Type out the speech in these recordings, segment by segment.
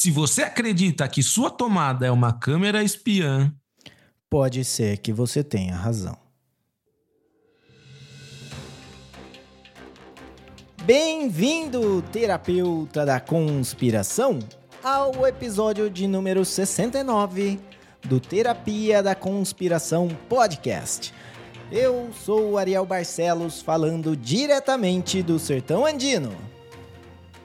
Se você acredita que sua tomada é uma câmera espiã, pode ser que você tenha razão. Bem-vindo, terapeuta da conspiração, ao episódio de número 69 do Terapia da Conspiração Podcast. Eu sou o Ariel Barcelos, falando diretamente do Sertão Andino.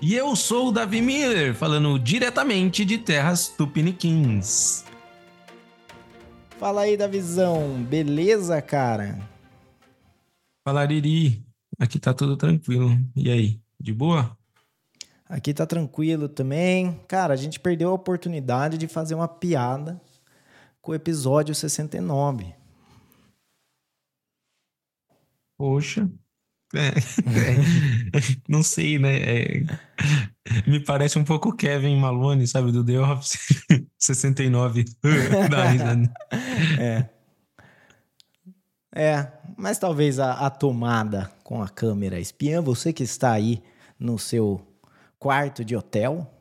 E eu sou o Davi Miller, falando diretamente de terras tupiniquins. Fala aí, Davizão, beleza, cara? Fala, Riri. Aqui tá tudo tranquilo. E aí, de boa? Aqui tá tranquilo também. Cara, a gente perdeu a oportunidade de fazer uma piada com o episódio 69. Poxa. É, é, não sei, né? É, me parece um pouco Kevin Malone, sabe, do The Office 69. é. É, mas talvez a, a tomada com a câmera espiã, você que está aí no seu quarto de hotel,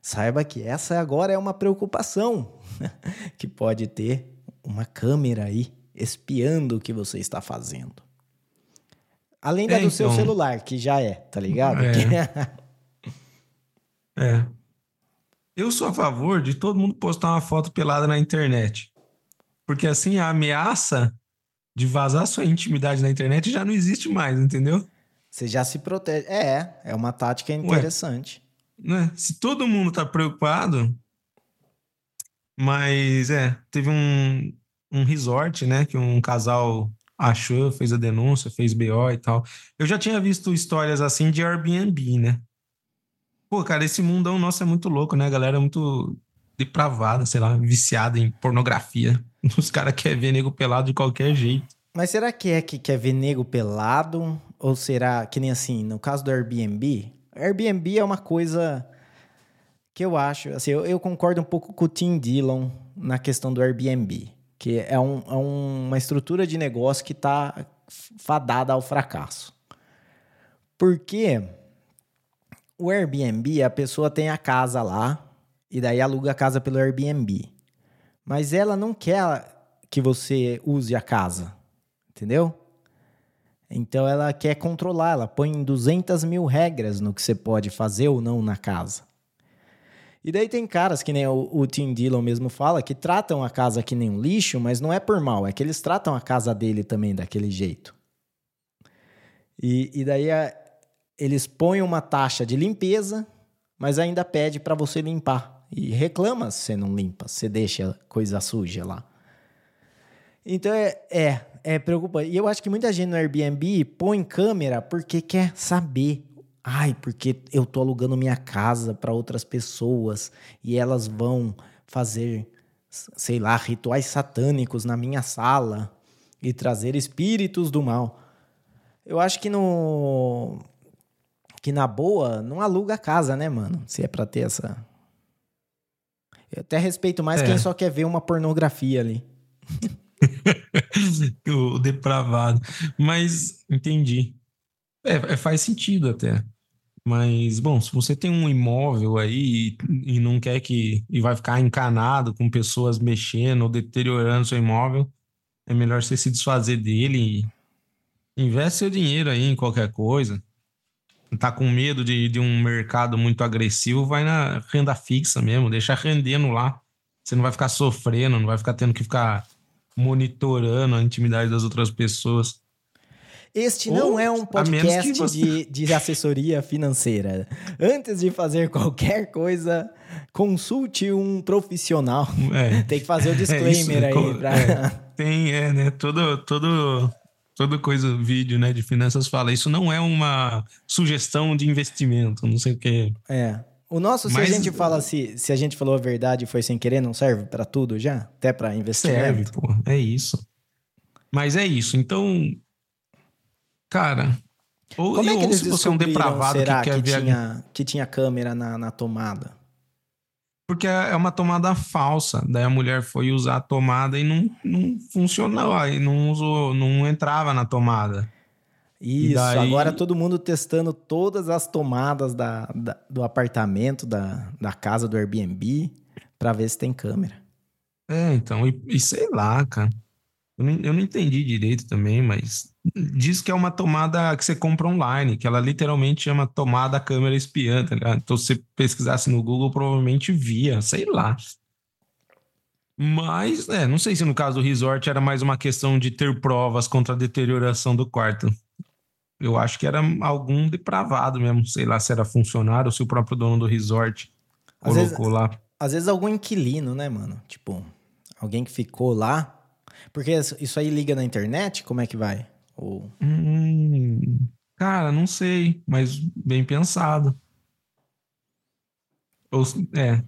saiba que essa agora é uma preocupação que pode ter uma câmera aí espiando o que você está fazendo. Além da é, do então... seu celular, que já é, tá ligado? É. é. Eu sou a favor de todo mundo postar uma foto pelada na internet. Porque assim a ameaça de vazar sua intimidade na internet já não existe mais, entendeu? Você já se protege. É, é uma tática interessante. Ué, né? Se todo mundo tá preocupado, mas é, teve um, um resort, né, que um casal achou, fez a denúncia, fez BO e tal. Eu já tinha visto histórias assim de Airbnb, né? Pô, cara, esse mundão nosso é muito louco, né? A galera é muito depravada, sei lá, viciada em pornografia. Os caras querem ver nego pelado de qualquer jeito. Mas será que é que quer ver nego pelado? Ou será que nem assim, no caso do Airbnb? Airbnb é uma coisa que eu acho, assim, eu, eu concordo um pouco com o Tim Dillon na questão do Airbnb, que é, um, é uma estrutura de negócio que está fadada ao fracasso. Porque o Airbnb, a pessoa tem a casa lá, e daí aluga a casa pelo Airbnb. Mas ela não quer que você use a casa, entendeu? Então ela quer controlar, ela põe 200 mil regras no que você pode fazer ou não na casa. E daí tem caras que nem o, o Tim Dillon mesmo fala, que tratam a casa que nem um lixo, mas não é por mal, é que eles tratam a casa dele também daquele jeito. E, e daí a, eles põem uma taxa de limpeza, mas ainda pede para você limpar e reclama se você não limpa, se deixa coisa suja lá. Então é, é, é preocupante. E eu acho que muita gente no Airbnb põe câmera porque quer saber. Ai, porque eu tô alugando minha casa para outras pessoas e elas vão fazer, sei lá, rituais satânicos na minha sala e trazer espíritos do mal. Eu acho que no que na boa não aluga a casa, né, mano? Se é para ter essa eu até respeito mais é. quem só quer ver uma pornografia ali. o depravado. Mas entendi. É, é, faz sentido até. Mas, bom, se você tem um imóvel aí e, não quer que. e vai ficar encanado com pessoas mexendo ou deteriorando seu imóvel, é melhor você se desfazer dele e investe seu dinheiro aí em qualquer coisa tá com medo de, de um mercado muito agressivo, vai na renda fixa mesmo, deixa rendendo lá. Você não vai ficar sofrendo, não vai ficar tendo que ficar monitorando a intimidade das outras pessoas. Este Ou, não é um podcast você... de, de assessoria financeira. Antes de fazer qualquer coisa, consulte um profissional. É, tem que fazer o disclaimer é aí. Pra... É, tem, é, né? Todo, todo toda coisa, vídeo, né, de finanças fala, isso não é uma sugestão de investimento, não sei o que. É. O nosso, se Mas, a gente fala se, se a gente falou a verdade e foi sem querer, não serve para tudo já? Até para investimento? Serve, pô. É isso. Mas é isso. Então, cara, ou, Como é que eles se você é um depravado será que, que tinha, que tinha câmera na, na tomada? Porque é, é uma tomada falsa. Daí a mulher foi usar a tomada e não, não funcionou. Aí não usou, não entrava na tomada. Isso, daí... agora todo mundo testando todas as tomadas da, da, do apartamento, da, da casa do Airbnb, para ver se tem câmera. É, então, e, e sei lá, cara. Eu não, eu não entendi direito também, mas diz que é uma tomada que você compra online, que ela literalmente chama tomada câmera espiã, tá ligado? Então, se você pesquisasse no Google, provavelmente via, sei lá. Mas, é, não sei se no caso do resort era mais uma questão de ter provas contra a deterioração do quarto. Eu acho que era algum depravado mesmo, sei lá se era funcionário ou se o próprio dono do resort às colocou vezes, lá. Às vezes algum inquilino, né, mano? Tipo, alguém que ficou lá porque isso aí liga na internet? Como é que vai? Ou... Hum, cara, não sei, mas bem pensado. Ou, é.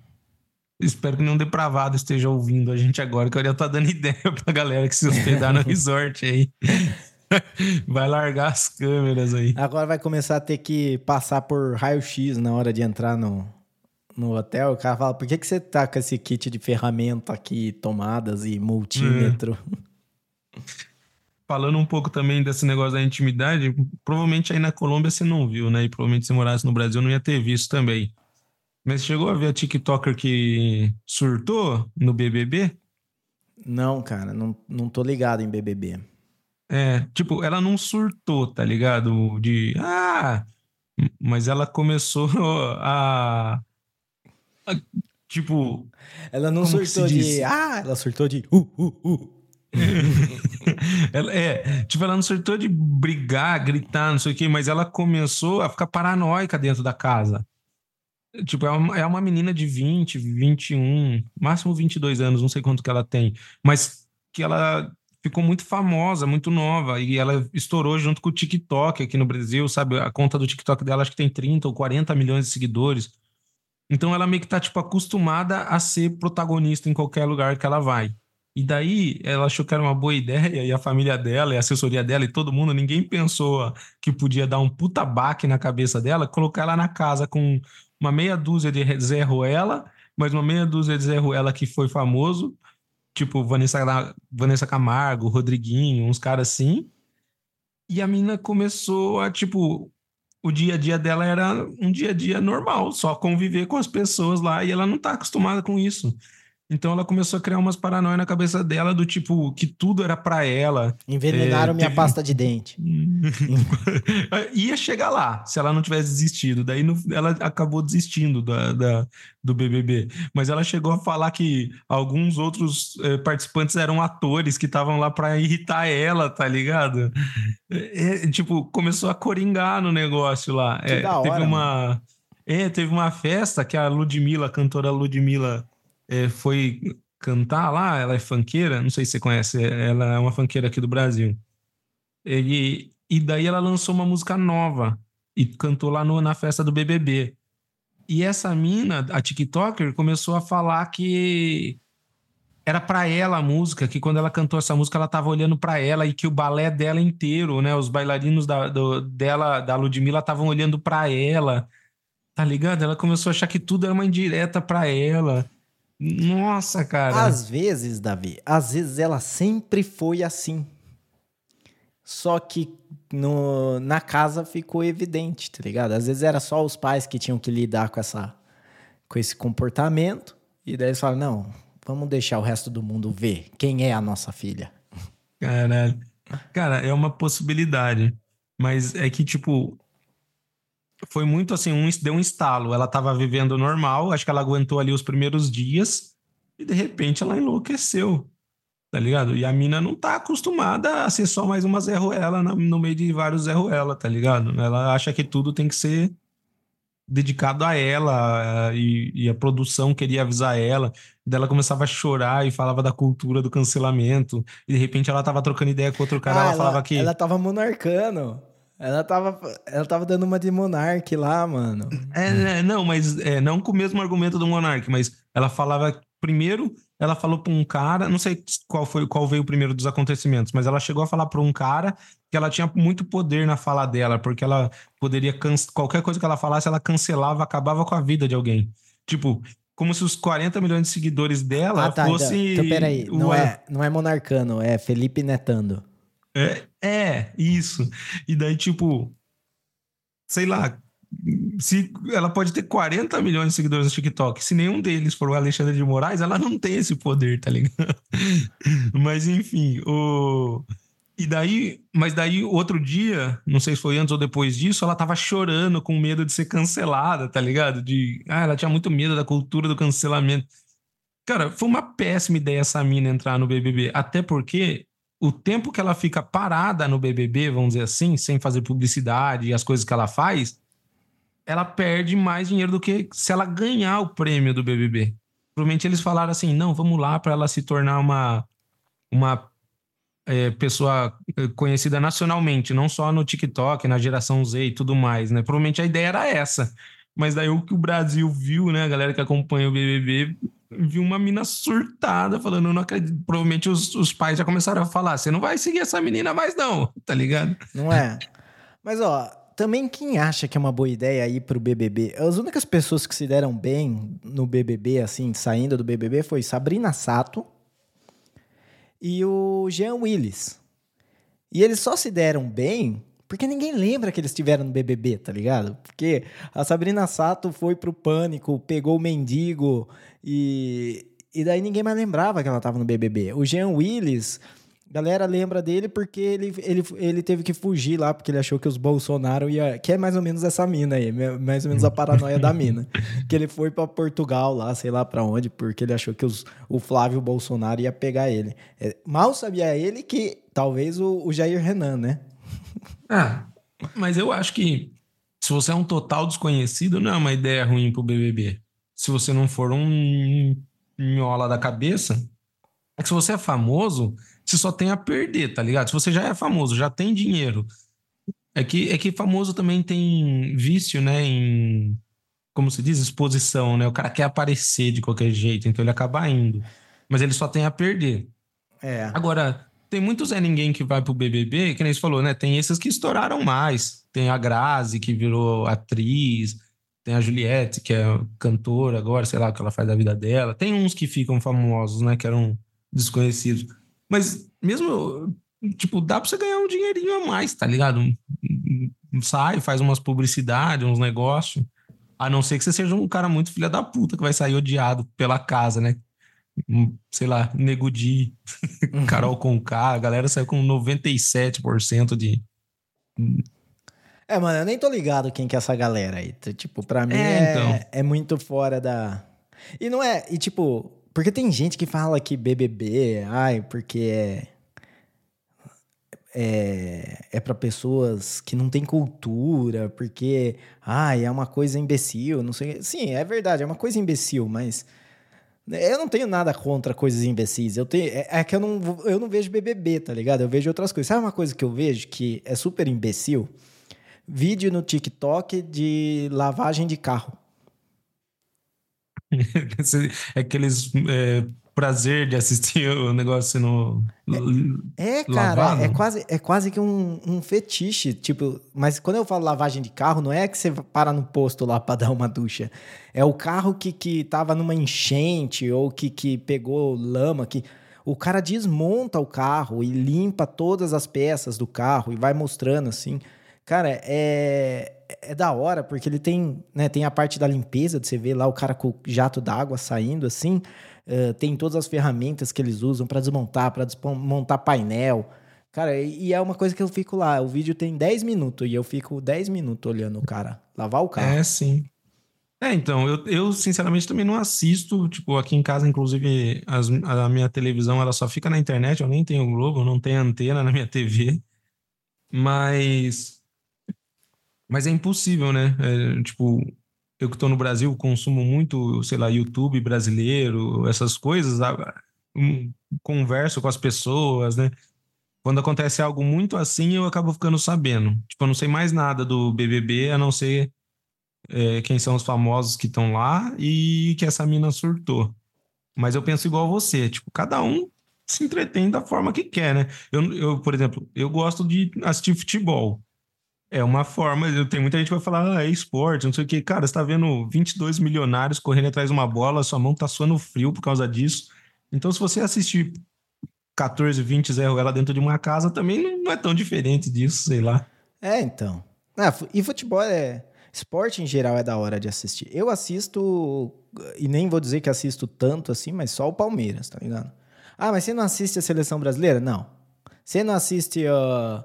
Espero que nenhum depravado esteja ouvindo a gente agora, que eu já tô dando ideia pra galera que se hospedar no resort aí. Vai largar as câmeras aí. Agora vai começar a ter que passar por raio-x na hora de entrar no, no hotel, o cara fala: por que, que você tá com esse kit de ferramenta aqui, tomadas e multímetro? É. Falando um pouco também desse negócio da intimidade, provavelmente aí na Colômbia você não viu, né? E provavelmente se morasse no Brasil não ia ter visto também. Mas chegou a ver a TikToker que surtou no BBB? Não, cara, não, não tô ligado em BBB. É, tipo, ela não surtou, tá ligado? De, ah, mas ela começou a tipo. Ela não surtou de. Ah, ela surtou de. Uh, uh, uh. ela, é, tipo, ela não surtou de brigar, gritar, não sei o quê, mas ela começou a ficar paranoica dentro da casa. Tipo, é uma, é uma menina de 20, 21, máximo 22 anos, não sei quanto que ela tem, mas que ela ficou muito famosa, muito nova, e ela estourou junto com o TikTok aqui no Brasil, sabe? A conta do TikTok dela acho que tem 30 ou 40 milhões de seguidores. Então ela meio que tá, tipo, acostumada a ser protagonista em qualquer lugar que ela vai. E daí ela achou que era uma boa ideia, e a família dela, e a assessoria dela, e todo mundo, ninguém pensou que podia dar um puta baque na cabeça dela, colocar ela na casa com uma meia dúzia de Zé Ruela, mas uma meia dúzia de Zé Ruela que foi famoso, tipo Vanessa, Vanessa Camargo, Rodriguinho, uns caras assim. E a mina começou a, tipo, o dia a dia dela era um dia a dia normal, só conviver com as pessoas lá e ela não está acostumada com isso. Então ela começou a criar umas paranoias na cabeça dela do tipo que tudo era para ela. Envenenaram é, minha teve... pasta de dente. Ia chegar lá se ela não tivesse desistido. Daí no... ela acabou desistindo da, da, do BBB. Mas ela chegou a falar que alguns outros é, participantes eram atores que estavam lá para irritar ela, tá ligado? É, é, tipo, começou a coringar no negócio lá. Que é, da hora, teve uma. É, teve uma festa que a Ludmilla, a cantora Ludmilla é, foi cantar lá, ela é fanqueira, não sei se você conhece, ela é uma fanqueira aqui do Brasil. E, e daí ela lançou uma música nova e cantou lá no, na festa do BBB. E essa mina, a TikToker, começou a falar que era para ela a música, que quando ela cantou essa música ela tava olhando para ela e que o balé dela inteiro, né, os bailarinos da, do, dela, da Ludmilla estavam olhando para ela. Tá ligado? Ela começou a achar que tudo era uma indireta para ela. Nossa, cara. Às vezes, Davi, às vezes ela sempre foi assim. Só que no, na casa ficou evidente, tá ligado? Às vezes era só os pais que tinham que lidar com, essa, com esse comportamento. E daí eles falam: não, vamos deixar o resto do mundo ver quem é a nossa filha. Caralho. Cara, é uma possibilidade. Mas é que, tipo, foi muito assim, um, deu um estalo. Ela estava vivendo normal, acho que ela aguentou ali os primeiros dias e de repente ela enlouqueceu. Tá ligado? E a mina não tá acostumada a ser só mais uma Zé Ruela no meio de vários Zé Ruela, tá ligado? Ela acha que tudo tem que ser dedicado a ela e, e, a produção queria avisar ela. Daí ela começava a chorar e falava da cultura do cancelamento. E de repente ela tava trocando ideia com outro cara, ah, ela, ela falava que. Ela tava monarcando. Ela tava, ela tava dando uma de Monark lá, mano. É, né, não, mas é, não com o mesmo argumento do Monark, mas ela falava primeiro, ela falou para um cara, não sei qual foi, qual veio primeiro dos acontecimentos, mas ela chegou a falar para um cara que ela tinha muito poder na fala dela, porque ela poderia qualquer coisa que ela falasse, ela cancelava, acabava com a vida de alguém. Tipo, como se os 40 milhões de seguidores dela ah, tá, fosse então, então peraí, não é, não é monarcano, é Felipe Netando. É, é, isso. E daí, tipo, sei lá, se ela pode ter 40 milhões de seguidores no TikTok, se nenhum deles for o Alexandre de Moraes, ela não tem esse poder, tá ligado? Mas enfim, o e daí, mas daí outro dia, não sei se foi antes ou depois disso, ela tava chorando com medo de ser cancelada, tá ligado? De, ah, ela tinha muito medo da cultura do cancelamento. Cara, foi uma péssima ideia essa mina entrar no BBB, até porque o tempo que ela fica parada no BBB, vamos dizer assim, sem fazer publicidade e as coisas que ela faz, ela perde mais dinheiro do que se ela ganhar o prêmio do BBB. Provavelmente eles falaram assim: não, vamos lá para ela se tornar uma, uma é, pessoa é, conhecida nacionalmente, não só no TikTok, na geração Z e tudo mais, né? Provavelmente a ideia era essa. Mas daí o que o Brasil viu, né? A galera que acompanha o BBB viu uma mina surtada falando, não acredito. Provavelmente os, os pais já começaram a falar: você não vai seguir essa menina mais, não, tá ligado? Não é. Mas, ó, também quem acha que é uma boa ideia ir pro BBB? As únicas pessoas que se deram bem no BBB, assim, saindo do BBB, foi Sabrina Sato e o Jean Willis. E eles só se deram bem porque ninguém lembra que eles estiveram no BBB, tá ligado? Porque a Sabrina Sato foi pro pânico, pegou o mendigo e, e daí ninguém mais lembrava que ela tava no BBB. O Jean Willis galera lembra dele porque ele, ele, ele teve que fugir lá, porque ele achou que os Bolsonaro ia. Que é mais ou menos essa mina aí, mais ou menos a paranoia da mina. Que ele foi para Portugal lá, sei lá para onde, porque ele achou que os, o Flávio Bolsonaro ia pegar ele. É, mal sabia ele que talvez o, o Jair Renan, né? Ah, mas eu acho que se você é um total desconhecido, não é uma ideia ruim pro BBB. Se você não for um nhola da cabeça, é que se você é famoso, você só tem a perder, tá ligado? Se você já é famoso, já tem dinheiro. É que, é que famoso também tem vício, né? Em, como se diz, exposição, né? O cara quer aparecer de qualquer jeito, então ele acaba indo. Mas ele só tem a perder. É. Agora, tem muitos é ninguém que vai pro BBB, que nem você falou, né? Tem esses que estouraram mais. Tem a Grazi, que virou atriz. Tem a Juliette, que é cantora agora, sei lá o que ela faz da vida dela. Tem uns que ficam famosos, né? Que eram desconhecidos. Mas mesmo, tipo, dá pra você ganhar um dinheirinho a mais, tá ligado? Sai, faz umas publicidades, uns negócios. A não ser que você seja um cara muito filha da puta que vai sair odiado pela casa, né? Sei lá, Negudi, uhum. Carol Conká, a galera saiu com 97% de. É, mano, eu nem tô ligado quem que é essa galera aí. Tipo, pra mim é, é, então. é muito fora da. E não é. E tipo, porque tem gente que fala que BBB, ai, porque é. É, é para pessoas que não têm cultura, porque, ai, é uma coisa imbecil, não sei. Sim, é verdade, é uma coisa imbecil, mas. Eu não tenho nada contra coisas imbecis. Eu tenho, é, é que eu não, eu não vejo BBB, tá ligado? Eu vejo outras coisas. Sabe uma coisa que eu vejo que é super imbecil? Vídeo no TikTok de lavagem de carro. é aqueles é, prazer de assistir o negócio no. É, é cara, é quase, é quase que um, um fetiche. Tipo, mas quando eu falo lavagem de carro, não é que você para no posto lá para dar uma ducha. É o carro que, que tava numa enchente ou que, que pegou lama, que. O cara desmonta o carro e limpa todas as peças do carro e vai mostrando assim. Cara, é, é da hora, porque ele tem, né, tem a parte da limpeza, de você ver lá o cara com o jato d'água saindo assim. Uh, tem todas as ferramentas que eles usam para desmontar, para desmontar painel. Cara, e é uma coisa que eu fico lá. O vídeo tem 10 minutos e eu fico 10 minutos olhando o cara lavar o carro. É, sim. É, então, eu, eu sinceramente também não assisto. Tipo, aqui em casa, inclusive, as, a minha televisão ela só fica na internet. Eu nem tenho Globo, não tenho antena na minha TV. Mas mas é impossível, né? É, tipo, eu que estou no Brasil, consumo muito, sei lá, YouTube brasileiro, essas coisas, converso com as pessoas, né? Quando acontece algo muito assim, eu acabo ficando sabendo. Tipo, eu não sei mais nada do BBB, a não ser é, quem são os famosos que estão lá e que essa mina surtou. Mas eu penso igual você, tipo, cada um se entretém da forma que quer, né? Eu, eu por exemplo, eu gosto de assistir futebol. É uma forma, tem muita gente que vai falar, ah, é esporte, não sei o que. Cara, você tá vendo 22 milionários correndo atrás de uma bola, sua mão tá suando frio por causa disso. Então, se você assistir 14, 20 Zé Ruela dentro de uma casa também não, é tão diferente disso, sei lá. É, então. Ah, e futebol é. Esporte em geral é da hora de assistir. Eu assisto, e nem vou dizer que assisto tanto assim, mas só o Palmeiras, tá ligado? Ah, mas você não assiste a seleção brasileira? Não. Você não assiste. Uh,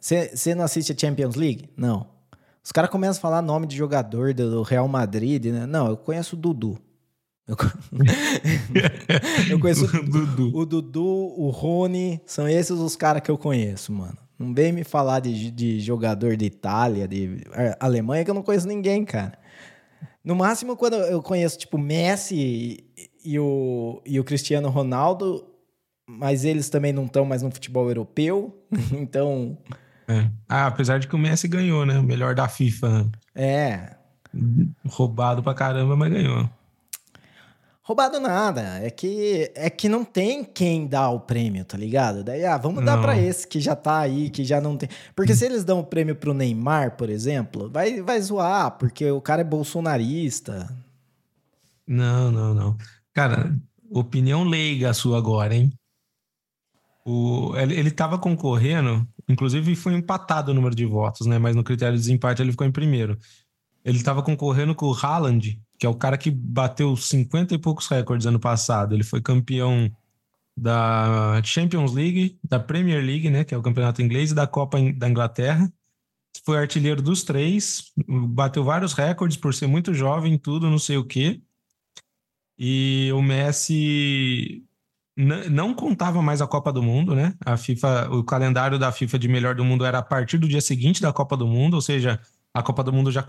você, você não assiste a Champions League? Não. Os caras começam a falar nome de jogador do Real Madrid, né? Não, eu conheço o Dudu. Eu, eu conheço o Dudu. o Dudu, o Rony, são esses os caras que eu conheço, mano. Não vem me falar de, de jogador de Itália, de Alemanha, que eu não conheço ninguém, cara. No máximo, quando eu conheço, tipo, Messi e, e o, e o Cristiano Ronaldo, mas eles também não estão mais no futebol europeu, então... É. Ah, apesar de que o Messi ganhou, né? O melhor da FIFA. É. Roubado pra caramba, mas ganhou. Roubado nada. É que é que não tem quem dá o prêmio, tá ligado? Daí, ah, vamos dar para esse que já tá aí, que já não tem. Porque se eles dão o prêmio pro Neymar, por exemplo, vai, vai zoar, porque o cara é bolsonarista. Não, não, não. Cara, opinião leiga a sua agora, hein? O, ele, ele tava concorrendo, inclusive foi empatado o número de votos, né? Mas no critério de desempate ele ficou em primeiro. Ele tava concorrendo com o Haaland, que é o cara que bateu 50 e poucos recordes ano passado. Ele foi campeão da Champions League, da Premier League, né, que é o campeonato inglês, e da Copa da Inglaterra. Foi artilheiro dos três, bateu vários recordes por ser muito jovem, tudo, não sei o quê. E o Messi não contava mais a Copa do Mundo, né? A FIFA, o calendário da FIFA de melhor do mundo era a partir do dia seguinte da Copa do Mundo, ou seja, a Copa do Mundo já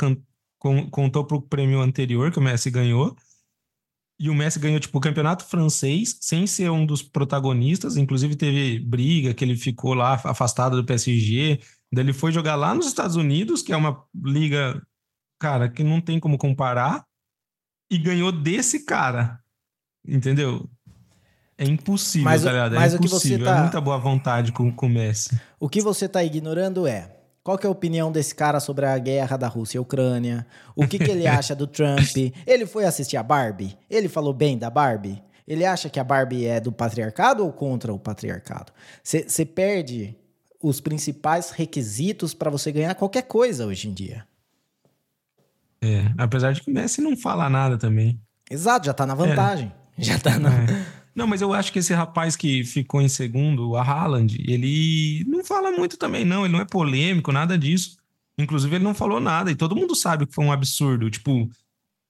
contou pro prêmio anterior que o Messi ganhou. E o Messi ganhou, tipo, o campeonato francês, sem ser um dos protagonistas. Inclusive, teve briga que ele ficou lá afastado do PSG. Daí ele foi jogar lá nos Estados Unidos, que é uma liga, cara, que não tem como comparar. E ganhou desse cara. Entendeu? É impossível, mas, tá ligado? É mas impossível. O que você tá... É muita boa vontade com, o Messi. O que você tá ignorando é qual que é a opinião desse cara sobre a guerra da Rússia e Ucrânia? O que, que ele acha do Trump? Ele foi assistir a Barbie? Ele falou bem da Barbie? Ele acha que a Barbie é do patriarcado ou contra o patriarcado? Você perde os principais requisitos para você ganhar qualquer coisa hoje em dia. É, apesar de que o Messi não fala nada também. Exato, já tá na vantagem. É. Já tá na. É. Não, mas eu acho que esse rapaz que ficou em segundo, a Haaland, ele não fala muito também, não. Ele não é polêmico, nada disso. Inclusive, ele não falou nada e todo mundo sabe que foi um absurdo. Tipo,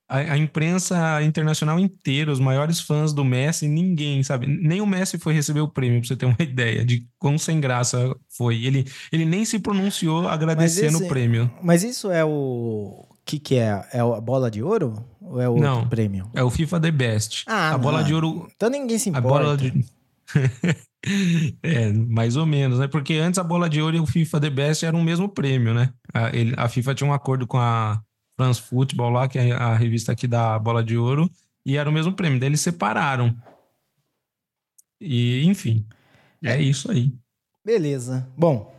a, a, imprensa internacional inteira, os maiores fãs do Messi, ninguém, sabe? Nem o Messi foi receber o prêmio, pra você ter uma ideia de quão sem graça foi. Ele, ele nem se pronunciou agradecendo esse, o prêmio. Mas isso é o que, que é? É a bola de ouro? Ou é o Não, prêmio? É o FIFA The Best. Ah, a não. bola de ouro. Então ninguém se importa. A bola de... é, mais ou menos, né? Porque antes a bola de ouro e o FIFA The Best eram o mesmo prêmio, né? A, ele, a FIFA tinha um acordo com a France Football lá, que é a revista aqui da bola de ouro, e era o mesmo prêmio. Daí eles separaram. E, enfim, é isso aí. Beleza. Bom,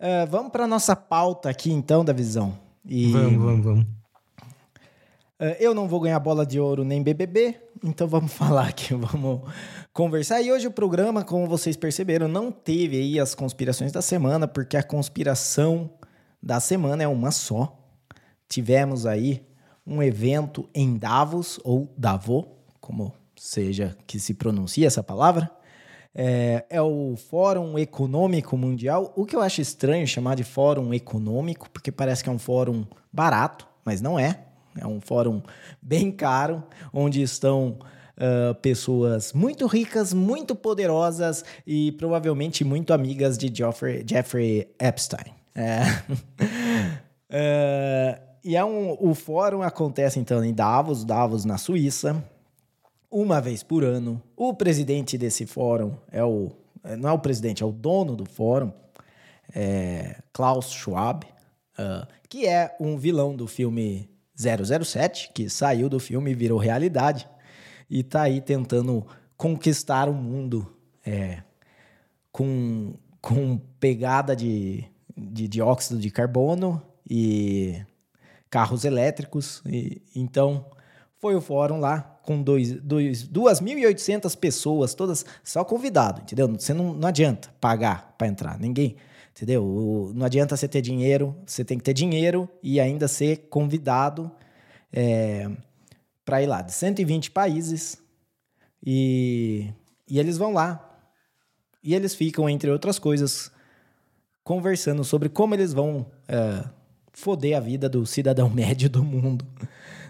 uh, vamos para nossa pauta aqui então da visão. E, vamos, vamos, vamos. Uh, eu não vou ganhar bola de ouro nem BBB, então vamos falar aqui, vamos conversar. E hoje o programa, como vocês perceberam, não teve aí as conspirações da semana, porque a conspiração da semana é uma só. Tivemos aí um evento em Davos, ou Davos, como seja que se pronuncia essa palavra, é, é, o Fórum Econômico Mundial. O que eu acho estranho chamar de Fórum Econômico, porque parece que é um fórum barato, mas não é. É um fórum bem caro, onde estão uh, pessoas muito ricas, muito poderosas e provavelmente muito amigas de Jeffrey, Jeffrey Epstein. É. uh, e é um, o fórum acontece então em Davos, Davos na Suíça uma vez por ano. O presidente desse fórum é o. Não é o presidente, é o dono do fórum, é Klaus Schwab, uh, que é um vilão do filme 007, que saiu do filme e virou realidade, e tá aí tentando conquistar o mundo é, com, com pegada de, de dióxido de carbono e carros elétricos. E, então foi o fórum lá com dois, dois, 2.800 pessoas, todas só convidado, entendeu? Você não, não adianta pagar para entrar, ninguém, entendeu? O, não adianta você ter dinheiro, você tem que ter dinheiro e ainda ser convidado é, para ir lá de 120 países e, e eles vão lá e eles ficam, entre outras coisas, conversando sobre como eles vão é, foder a vida do cidadão médio do mundo,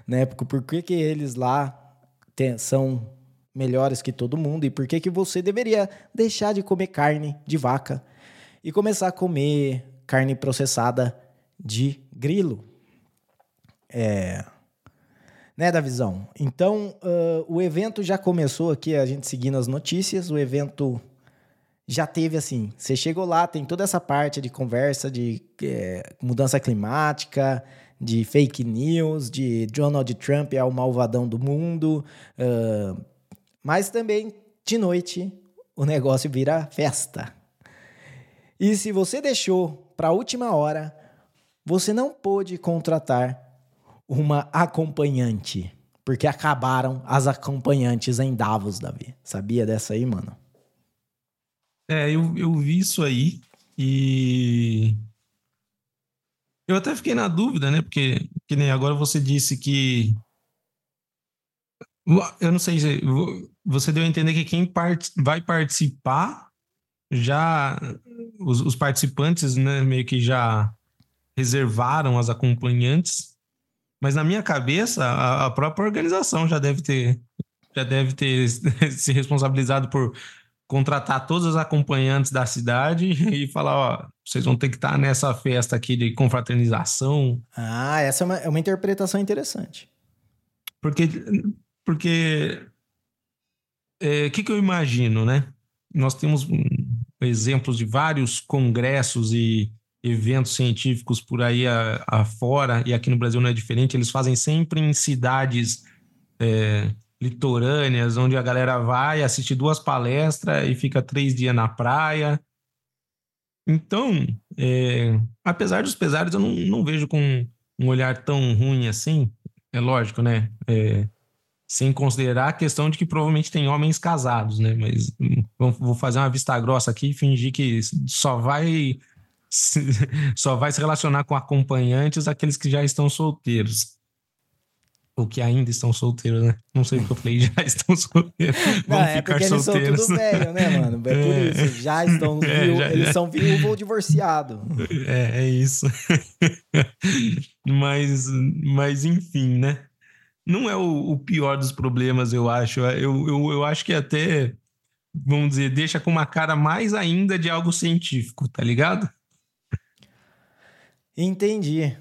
né? Por, por que, que eles lá tem, são melhores que todo mundo e por que, que você deveria deixar de comer carne de vaca e começar a comer carne processada de grilo. É, né, da visão. Então, uh, o evento já começou aqui, a gente seguindo as notícias. O evento já teve assim: você chegou lá, tem toda essa parte de conversa de é, mudança climática, de fake news, de Donald Trump é o malvadão do mundo. Uh, mas também, de noite, o negócio vira festa. E se você deixou para a última hora, você não pôde contratar uma acompanhante. Porque acabaram as acompanhantes em Davos, Davi. Sabia dessa aí, mano? É, eu, eu vi isso aí e. Eu até fiquei na dúvida, né? Porque, que nem agora você disse que. Eu não sei, você deu a entender que quem part... vai participar já. Os, os participantes, né, meio que já reservaram as acompanhantes mas na minha cabeça, a, a própria organização já deve ter já deve ter se responsabilizado por contratar todos os acompanhantes da cidade e falar, ó, vocês vão ter que estar nessa festa aqui de confraternização. Ah, essa é uma, é uma interpretação interessante. Porque, porque o é, que, que eu imagino, né? Nós temos exemplos de vários congressos e eventos científicos por aí afora, e aqui no Brasil não é diferente, eles fazem sempre em cidades é, litorâneas, onde a galera vai assistir duas palestras e fica três dias na praia. Então, é, apesar dos pesares, eu não, não, vejo com um olhar tão ruim assim. É lógico, né? É, sem considerar a questão de que provavelmente tem homens casados, né? Mas hum, vou fazer uma vista grossa aqui e fingir que só vai só vai se relacionar com acompanhantes aqueles que já estão solteiros. Ou que ainda estão solteiros, né? Não sei o que eu falei, já estão solteiros. Não, é porque eles solteiros. são tudo velho, né, mano? É por é. isso. Já estão é, já, eles já. são viúvo ou divorciado. É, é isso. mas, mas, enfim, né? Não é o, o, pior dos problemas, eu acho. Eu, eu, eu acho que até, vamos dizer, deixa com uma cara mais ainda de algo científico, tá ligado? Entendi.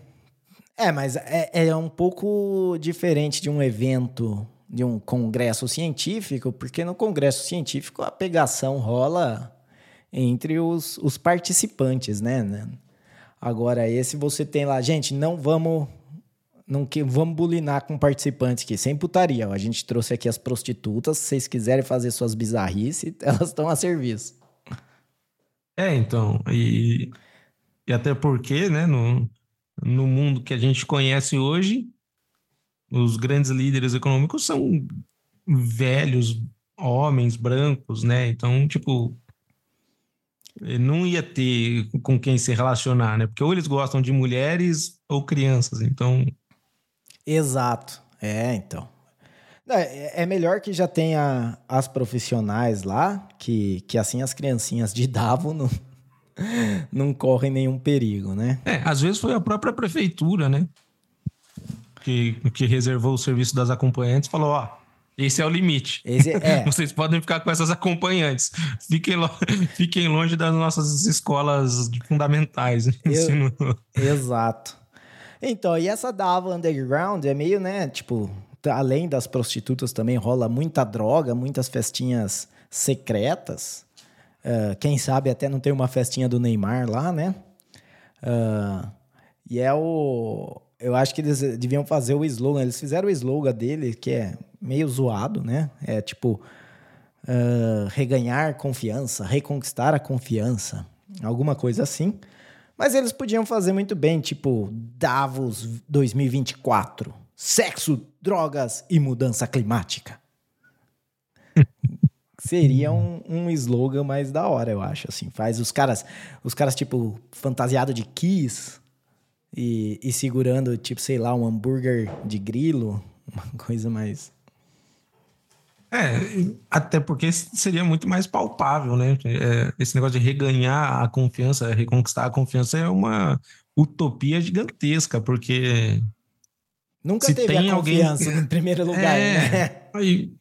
É, mas é, é um pouco diferente de um evento, de um congresso científico, porque no congresso científico a pegação rola entre os, os participantes, né? Agora, esse você tem lá, gente, não vamos não que vamos bulinar com participantes aqui, sem putaria. A gente trouxe aqui as prostitutas, se vocês quiserem fazer suas bizarrices, elas estão a serviço. É, então, e e até porque, né, no mundo que a gente conhece hoje, os grandes líderes econômicos são velhos homens brancos, né? Então, tipo, não ia ter com quem se relacionar, né? Porque ou eles gostam de mulheres ou crianças, então. Exato. É, então. É, é melhor que já tenha as profissionais lá, que, que assim as criancinhas de Davo não, não correm nenhum perigo, né? É, às vezes foi a própria prefeitura, né? Que, que reservou o serviço das acompanhantes falou, ó, esse é o limite. É. Vocês podem ficar com essas acompanhantes. Fiquem, lo... Fiquem longe das nossas escolas fundamentais. Eu... Exato. Então, e essa Dava Underground é meio, né, tipo, além das prostitutas também rola muita droga, muitas festinhas secretas. Uh, quem sabe até não tem uma festinha do Neymar lá, né? Uh, e é o. Eu acho que eles deviam fazer o slogan. Eles fizeram o slogan dele, que é meio zoado, né? É tipo. Uh, reganhar confiança, reconquistar a confiança, alguma coisa assim. Mas eles podiam fazer muito bem, tipo Davos 2024, sexo, drogas e mudança climática. Seria um, um slogan mais da hora, eu acho, assim. Faz os caras, os caras tipo, fantasiado de Kiss e, e segurando, tipo, sei lá, um hambúrguer de grilo, uma coisa mais... É, até porque seria muito mais palpável, né? É, esse negócio de reganhar a confiança, reconquistar a confiança é uma utopia gigantesca, porque. Nunca teve a confiança alguém... em primeiro lugar, é, né? Aí,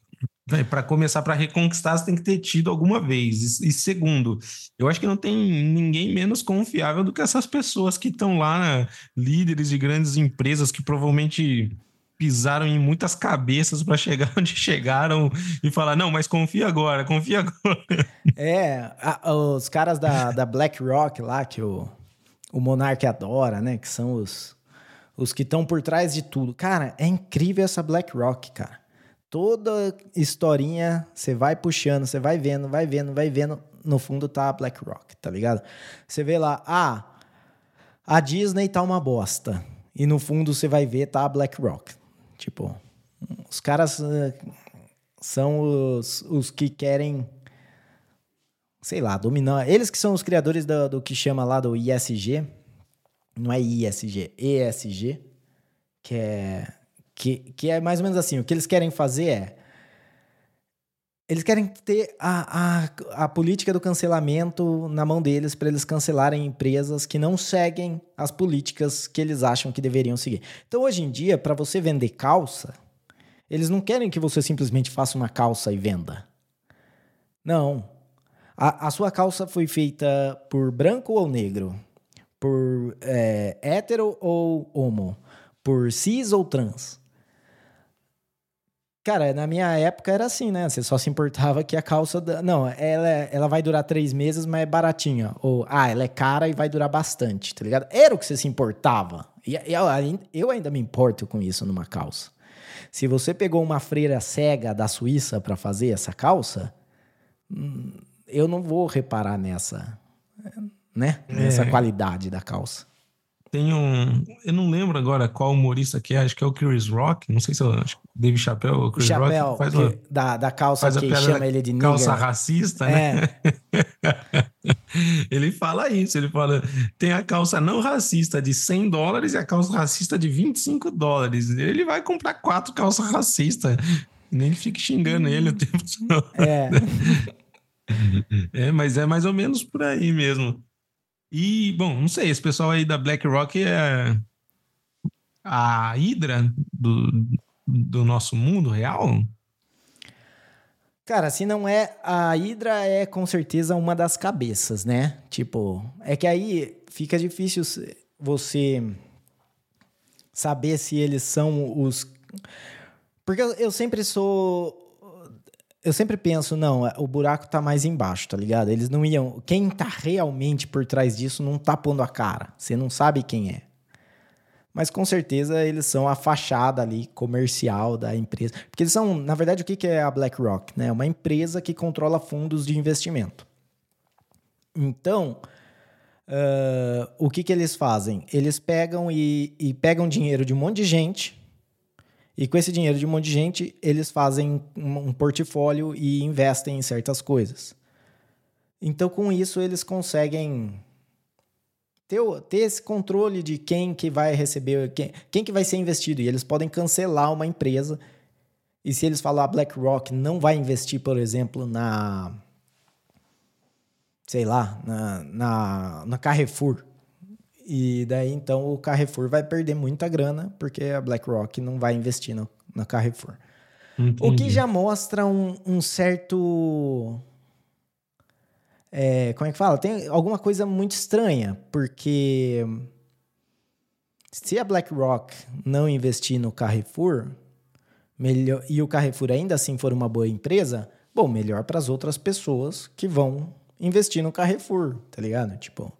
para começar, para reconquistar, você tem que ter tido alguma vez. E, e, segundo, eu acho que não tem ninguém menos confiável do que essas pessoas que estão lá, né? líderes de grandes empresas que provavelmente pisaram em muitas cabeças para chegar onde chegaram e falar: não, mas confia agora, confia agora. É, a, os caras da, da BlackRock lá, que o, o Monark adora, né? Que são os, os que estão por trás de tudo. Cara, é incrível essa BlackRock, cara. Toda historinha, você vai puxando, você vai vendo, vai vendo, vai vendo. No fundo tá a BlackRock, tá ligado? Você vê lá, ah, a Disney tá uma bosta. E no fundo você vai ver, tá a BlackRock. Tipo, os caras uh, são os, os que querem, sei lá, dominar. Eles que são os criadores do, do que chama lá do ISG. Não é ISG, ESG. Que é, que, que é mais ou menos assim. O que eles querem fazer é eles querem ter a, a, a política do cancelamento na mão deles para eles cancelarem empresas que não seguem as políticas que eles acham que deveriam seguir. Então, hoje em dia, para você vender calça, eles não querem que você simplesmente faça uma calça e venda. Não. A, a sua calça foi feita por branco ou negro? Por é, hétero ou homo? Por cis ou trans? Cara, na minha época era assim, né? Você só se importava que a calça. Da... Não, ela, ela vai durar três meses, mas é baratinha. Ou, ah, ela é cara e vai durar bastante, tá ligado? Era o que você se importava. E eu, eu ainda me importo com isso numa calça. Se você pegou uma freira cega da Suíça para fazer essa calça, hum, eu não vou reparar nessa, né? Nessa é. qualidade da calça. Tem um. Eu não lembro agora qual humorista que é, acho que é o Chris Rock. Não sei se eu acho Dave Chappelle ou Chris Chappelle, Rock. Faz uma, da, da calça que chama ele de nigger. Calça racista, né? É. ele fala isso, ele fala: tem a calça não racista de 100 dólares e a calça racista de 25 dólares. Ele vai comprar quatro calças racistas. Nem fique xingando ele o tempo todo. É. é, mas é mais ou menos por aí mesmo. E, bom, não sei, esse pessoal aí da BlackRock é a Hydra do, do nosso mundo real? Cara, se não é, a Hydra é com certeza uma das cabeças, né? Tipo, é que aí fica difícil você saber se eles são os. Porque eu sempre sou eu sempre penso, não, é, o buraco tá mais embaixo, tá ligado? Eles não iam. Quem tá realmente por trás disso não tá pondo a cara. Você não sabe quem é. Mas com certeza eles são a fachada ali comercial da empresa. Porque eles são, na verdade, o que é a BlackRock? Né? Uma empresa que controla fundos de investimento. Então, uh, o que, que eles fazem? Eles pegam e, e pegam dinheiro de um monte de gente e com esse dinheiro de um monte de gente, eles fazem um portfólio e investem em certas coisas. Então, com isso, eles conseguem ter, ter esse controle de quem que vai receber, quem, quem que vai ser investido. E eles podem cancelar uma empresa. E se eles falar BlackRock não vai investir, por exemplo, na sei lá, na, na, na Carrefour. E daí então o Carrefour vai perder muita grana porque a BlackRock não vai investir no, na Carrefour. Entendi. O que já mostra um, um certo. É, como é que fala? Tem alguma coisa muito estranha, porque se a BlackRock não investir no Carrefour, melhor, e o Carrefour ainda assim for uma boa empresa, bom, melhor para as outras pessoas que vão investir no Carrefour, tá ligado? Tipo,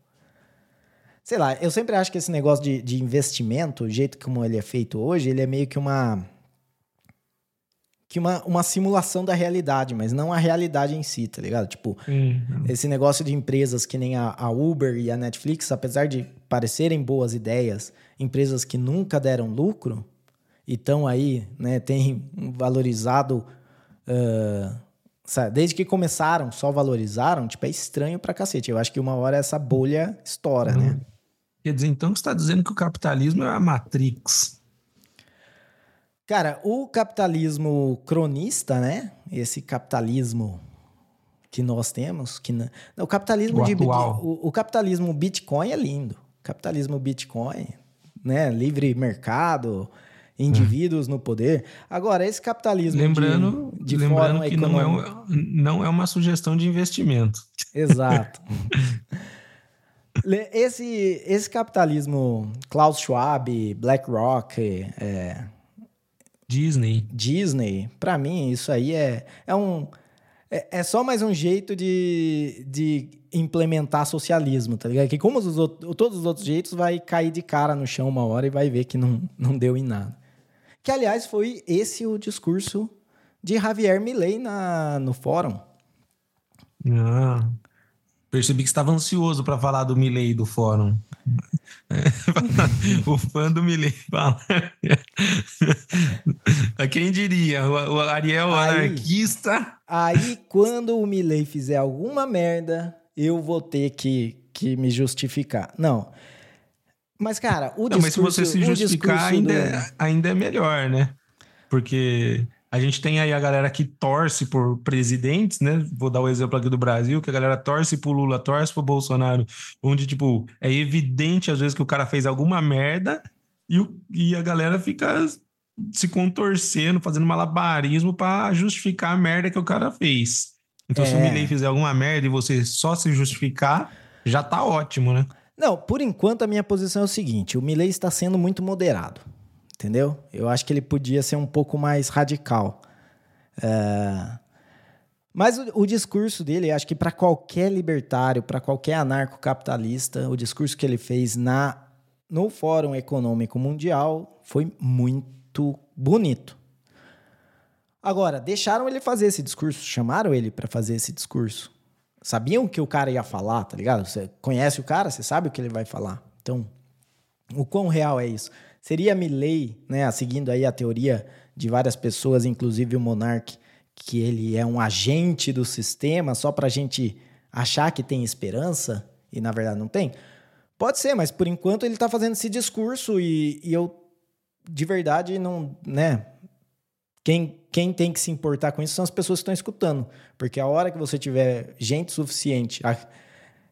Sei lá, eu sempre acho que esse negócio de, de investimento, o jeito como ele é feito hoje, ele é meio que uma. que uma, uma simulação da realidade, mas não a realidade em si, tá ligado? Tipo, uhum. esse negócio de empresas que nem a, a Uber e a Netflix, apesar de parecerem boas ideias, empresas que nunca deram lucro, e estão aí, né, tem valorizado. Uh, desde que começaram, só valorizaram, tipo, é estranho pra cacete. Eu acho que uma hora essa bolha estoura, né? Quer dizer, então você está dizendo que o capitalismo é a Matrix. Cara, o capitalismo cronista, né? Esse capitalismo que nós temos, que não, o capitalismo o de o, o, capitalismo Bitcoin é lindo. O capitalismo Bitcoin, né? Livre mercado, indivíduos hum. no poder. Agora, esse capitalismo lembrando, de, de lembrando que não é, não é uma sugestão de investimento. Exato. esse, esse capitalismo Klaus Schwab, BlackRock, é, Disney. Disney, para mim, isso aí é, é um. É, é, só mais um jeito de, de implementar socialismo, tá ligado? Que como os outros, todos os outros jeitos vai cair de cara no chão uma hora e vai ver que não, não deu em nada. Que, aliás, foi esse o discurso de Javier Milei na, no fórum. Ah, percebi que estava ansioso para falar do Milley do fórum. o fã do Milley fala. Quem diria? O Ariel aí, anarquista. Aí, quando o Milley fizer alguma merda, eu vou ter que, que me justificar. Não. Mas, cara, o discurso... Não, mas se você se justificar, ainda, do... é, ainda é melhor, né? Porque a gente tem aí a galera que torce por presidentes, né? Vou dar o um exemplo aqui do Brasil, que a galera torce pro Lula, torce pro Bolsonaro, onde, tipo, é evidente às vezes que o cara fez alguma merda e, o, e a galera fica se contorcendo, fazendo malabarismo para justificar a merda que o cara fez. Então, é. se o Milley fizer alguma merda e você só se justificar, já tá ótimo, né? Não, por enquanto a minha posição é o seguinte: o Milley está sendo muito moderado entendeu? Eu acho que ele podia ser um pouco mais radical. É... Mas o, o, discurso dele, acho que para qualquer libertário, para qualquer anarcocapitalista, o discurso que ele fez na no Fórum Econômico Mundial foi muito bonito. Agora, deixaram ele fazer esse discurso, chamaram ele para fazer esse discurso. Sabiam que o cara ia falar, tá ligado? Você conhece o cara, você sabe o que ele vai falar. Então, o quão real é isso? Seria Milley, né, seguindo aí a teoria de várias pessoas, inclusive o Monark, que ele é um agente do sistema só para a gente achar que tem esperança e na verdade não tem? Pode ser, mas por enquanto ele está fazendo esse discurso e, e, eu de verdade não, né? Quem, quem tem que se importar com isso são as pessoas que estão escutando, porque a hora que você tiver gente suficiente a,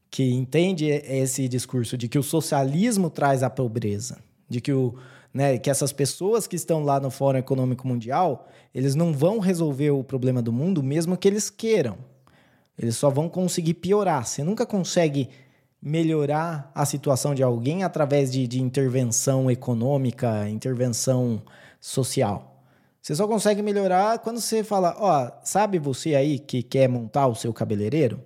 que entende esse discurso de que o socialismo traz a pobreza, de que, o, né, que essas pessoas que estão lá no Fórum Econômico Mundial, eles não vão resolver o problema do mundo mesmo que eles queiram. Eles só vão conseguir piorar. Você nunca consegue melhorar a situação de alguém através de, de intervenção econômica, intervenção social. Você só consegue melhorar quando você fala, ó, sabe você aí que quer montar o seu cabeleireiro,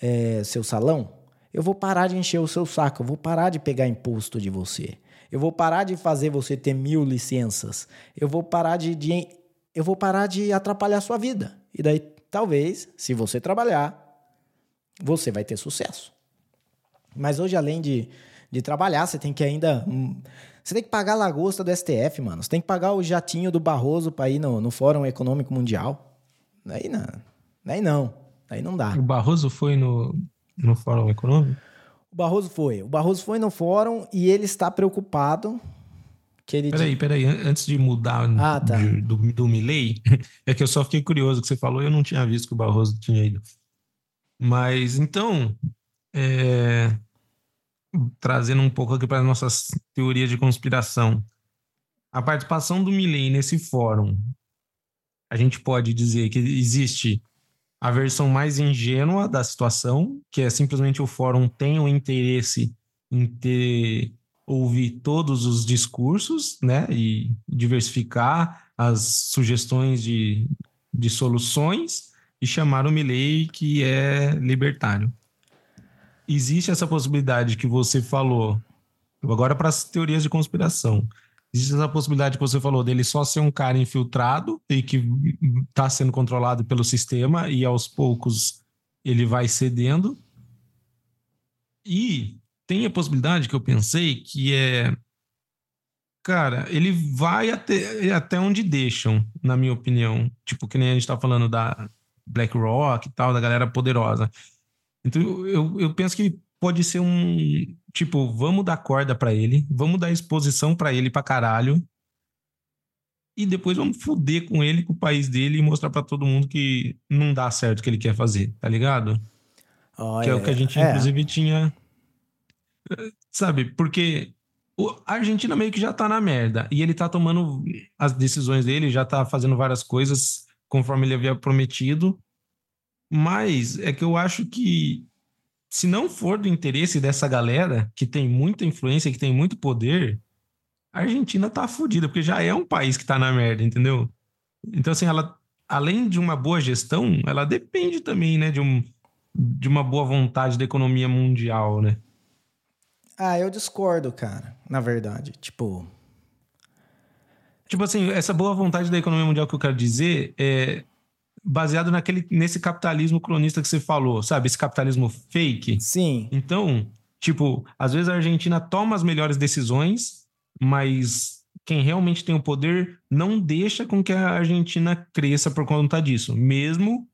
é, seu salão? Eu vou parar de encher o seu saco, eu vou parar de pegar imposto de você. Eu vou parar de fazer você ter mil licenças. Eu vou parar de, de eu vou parar de atrapalhar a sua vida. E daí, talvez, se você trabalhar, você vai ter sucesso. Mas hoje, além de, de trabalhar, você tem que ainda. Hum, você tem que pagar a lagosta do STF, mano. Você tem que pagar o jatinho do Barroso para ir no, no Fórum Econômico Mundial. Daí não. Daí não. Daí não dá. O Barroso foi no, no Fórum Econômico? O Barroso foi. O Barroso foi no fórum e ele está preocupado. Que ele peraí, peraí, antes de mudar ah, tá. de, do, do Milley, é que eu só fiquei curioso que você falou e eu não tinha visto que o Barroso tinha ido. Mas então, é, trazendo um pouco aqui para as nossas teorias de conspiração. A participação do Milley nesse fórum, a gente pode dizer que existe a versão mais ingênua da situação, que é simplesmente o fórum tem o interesse em ter ouvir todos os discursos, né, e diversificar as sugestões de, de soluções e chamar o Milley que é libertário. Existe essa possibilidade que você falou, agora para as teorias de conspiração. Existe essa possibilidade que você falou dele só ser um cara infiltrado e que está sendo controlado pelo sistema e aos poucos ele vai cedendo. E tem a possibilidade que eu pensei que é Cara, ele vai até, até onde deixam, na minha opinião. Tipo, que nem a gente tá falando da BlackRock e tal, da galera poderosa. Então, eu, eu penso que pode ser um. Tipo, vamos dar corda para ele, vamos dar exposição para ele pra caralho. E depois vamos fuder com ele, com o país dele e mostrar para todo mundo que não dá certo o que ele quer fazer, tá ligado? Oh, que é, é, o que a gente, é. inclusive, tinha. Sabe, porque a Argentina meio que já tá na merda. E ele tá tomando as decisões dele, já tá fazendo várias coisas conforme ele havia prometido. Mas é que eu acho que se não for do interesse dessa galera que tem muita influência, que tem muito poder, a Argentina tá fodida, porque já é um país que tá na merda, entendeu? Então, assim, ela, além de uma boa gestão, ela depende também, né, de, um, de uma boa vontade da economia mundial, né? Ah, eu discordo, cara, na verdade. Tipo. Tipo assim, essa boa vontade da economia mundial que eu quero dizer é baseado naquele, nesse capitalismo cronista que você falou, sabe? Esse capitalismo fake. Sim. Então, tipo, às vezes a Argentina toma as melhores decisões, mas quem realmente tem o poder não deixa com que a Argentina cresça por conta disso, mesmo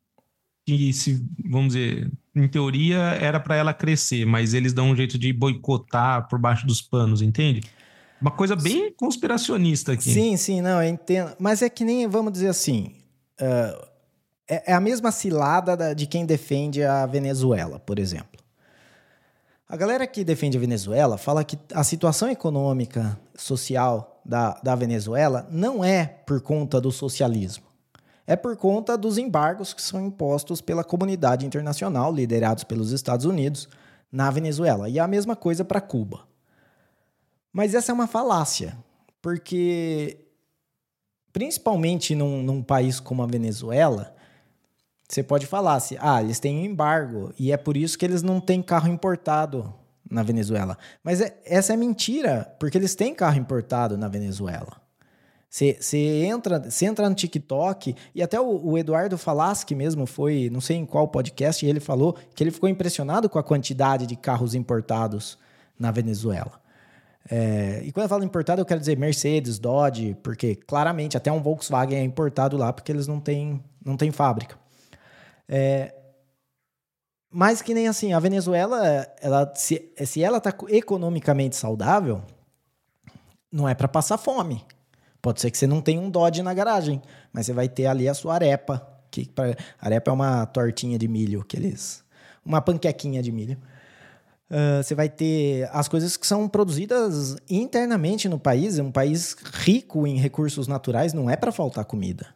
que se, vamos dizer, em teoria era para ela crescer, mas eles dão um jeito de boicotar por baixo dos panos, entende? Uma coisa bem conspiracionista aqui. Sim, sim, não, eu entendo. Mas é que nem, vamos dizer assim, uh, é, é, a mesma cilada de quem defende a Venezuela, por exemplo. A galera que defende a Venezuela fala que a situação econômica, social da, da Venezuela não é por conta do socialismo é por conta dos embargos que são impostos pela comunidade internacional, liderados pelos Estados Unidos, na Venezuela. E a mesma coisa para Cuba. Mas essa é uma falácia, porque, principalmente num, num país como a Venezuela, você pode falar se ah, eles têm embargo e é por isso que eles não têm carro importado na Venezuela. Mas é, essa é mentira, porque eles têm carro importado na Venezuela. Você entra, entra no TikTok, e até o, o Eduardo Falaschi mesmo foi, não sei em qual podcast, ele falou que ele ficou impressionado com a quantidade de carros importados na Venezuela. É, e quando eu falo importado, eu quero dizer Mercedes, Dodge, porque claramente até um Volkswagen é importado lá porque eles não têm, não têm fábrica. É, mas que nem assim, a Venezuela, ela, se, se ela está economicamente saudável, não é para passar fome. Pode ser que você não tenha um Dodge na garagem, mas você vai ter ali a sua arepa. Que pra, arepa é uma tortinha de milho que eles. Uma panquequinha de milho. Uh, você vai ter as coisas que são produzidas internamente no país. É um país rico em recursos naturais, não é para faltar comida.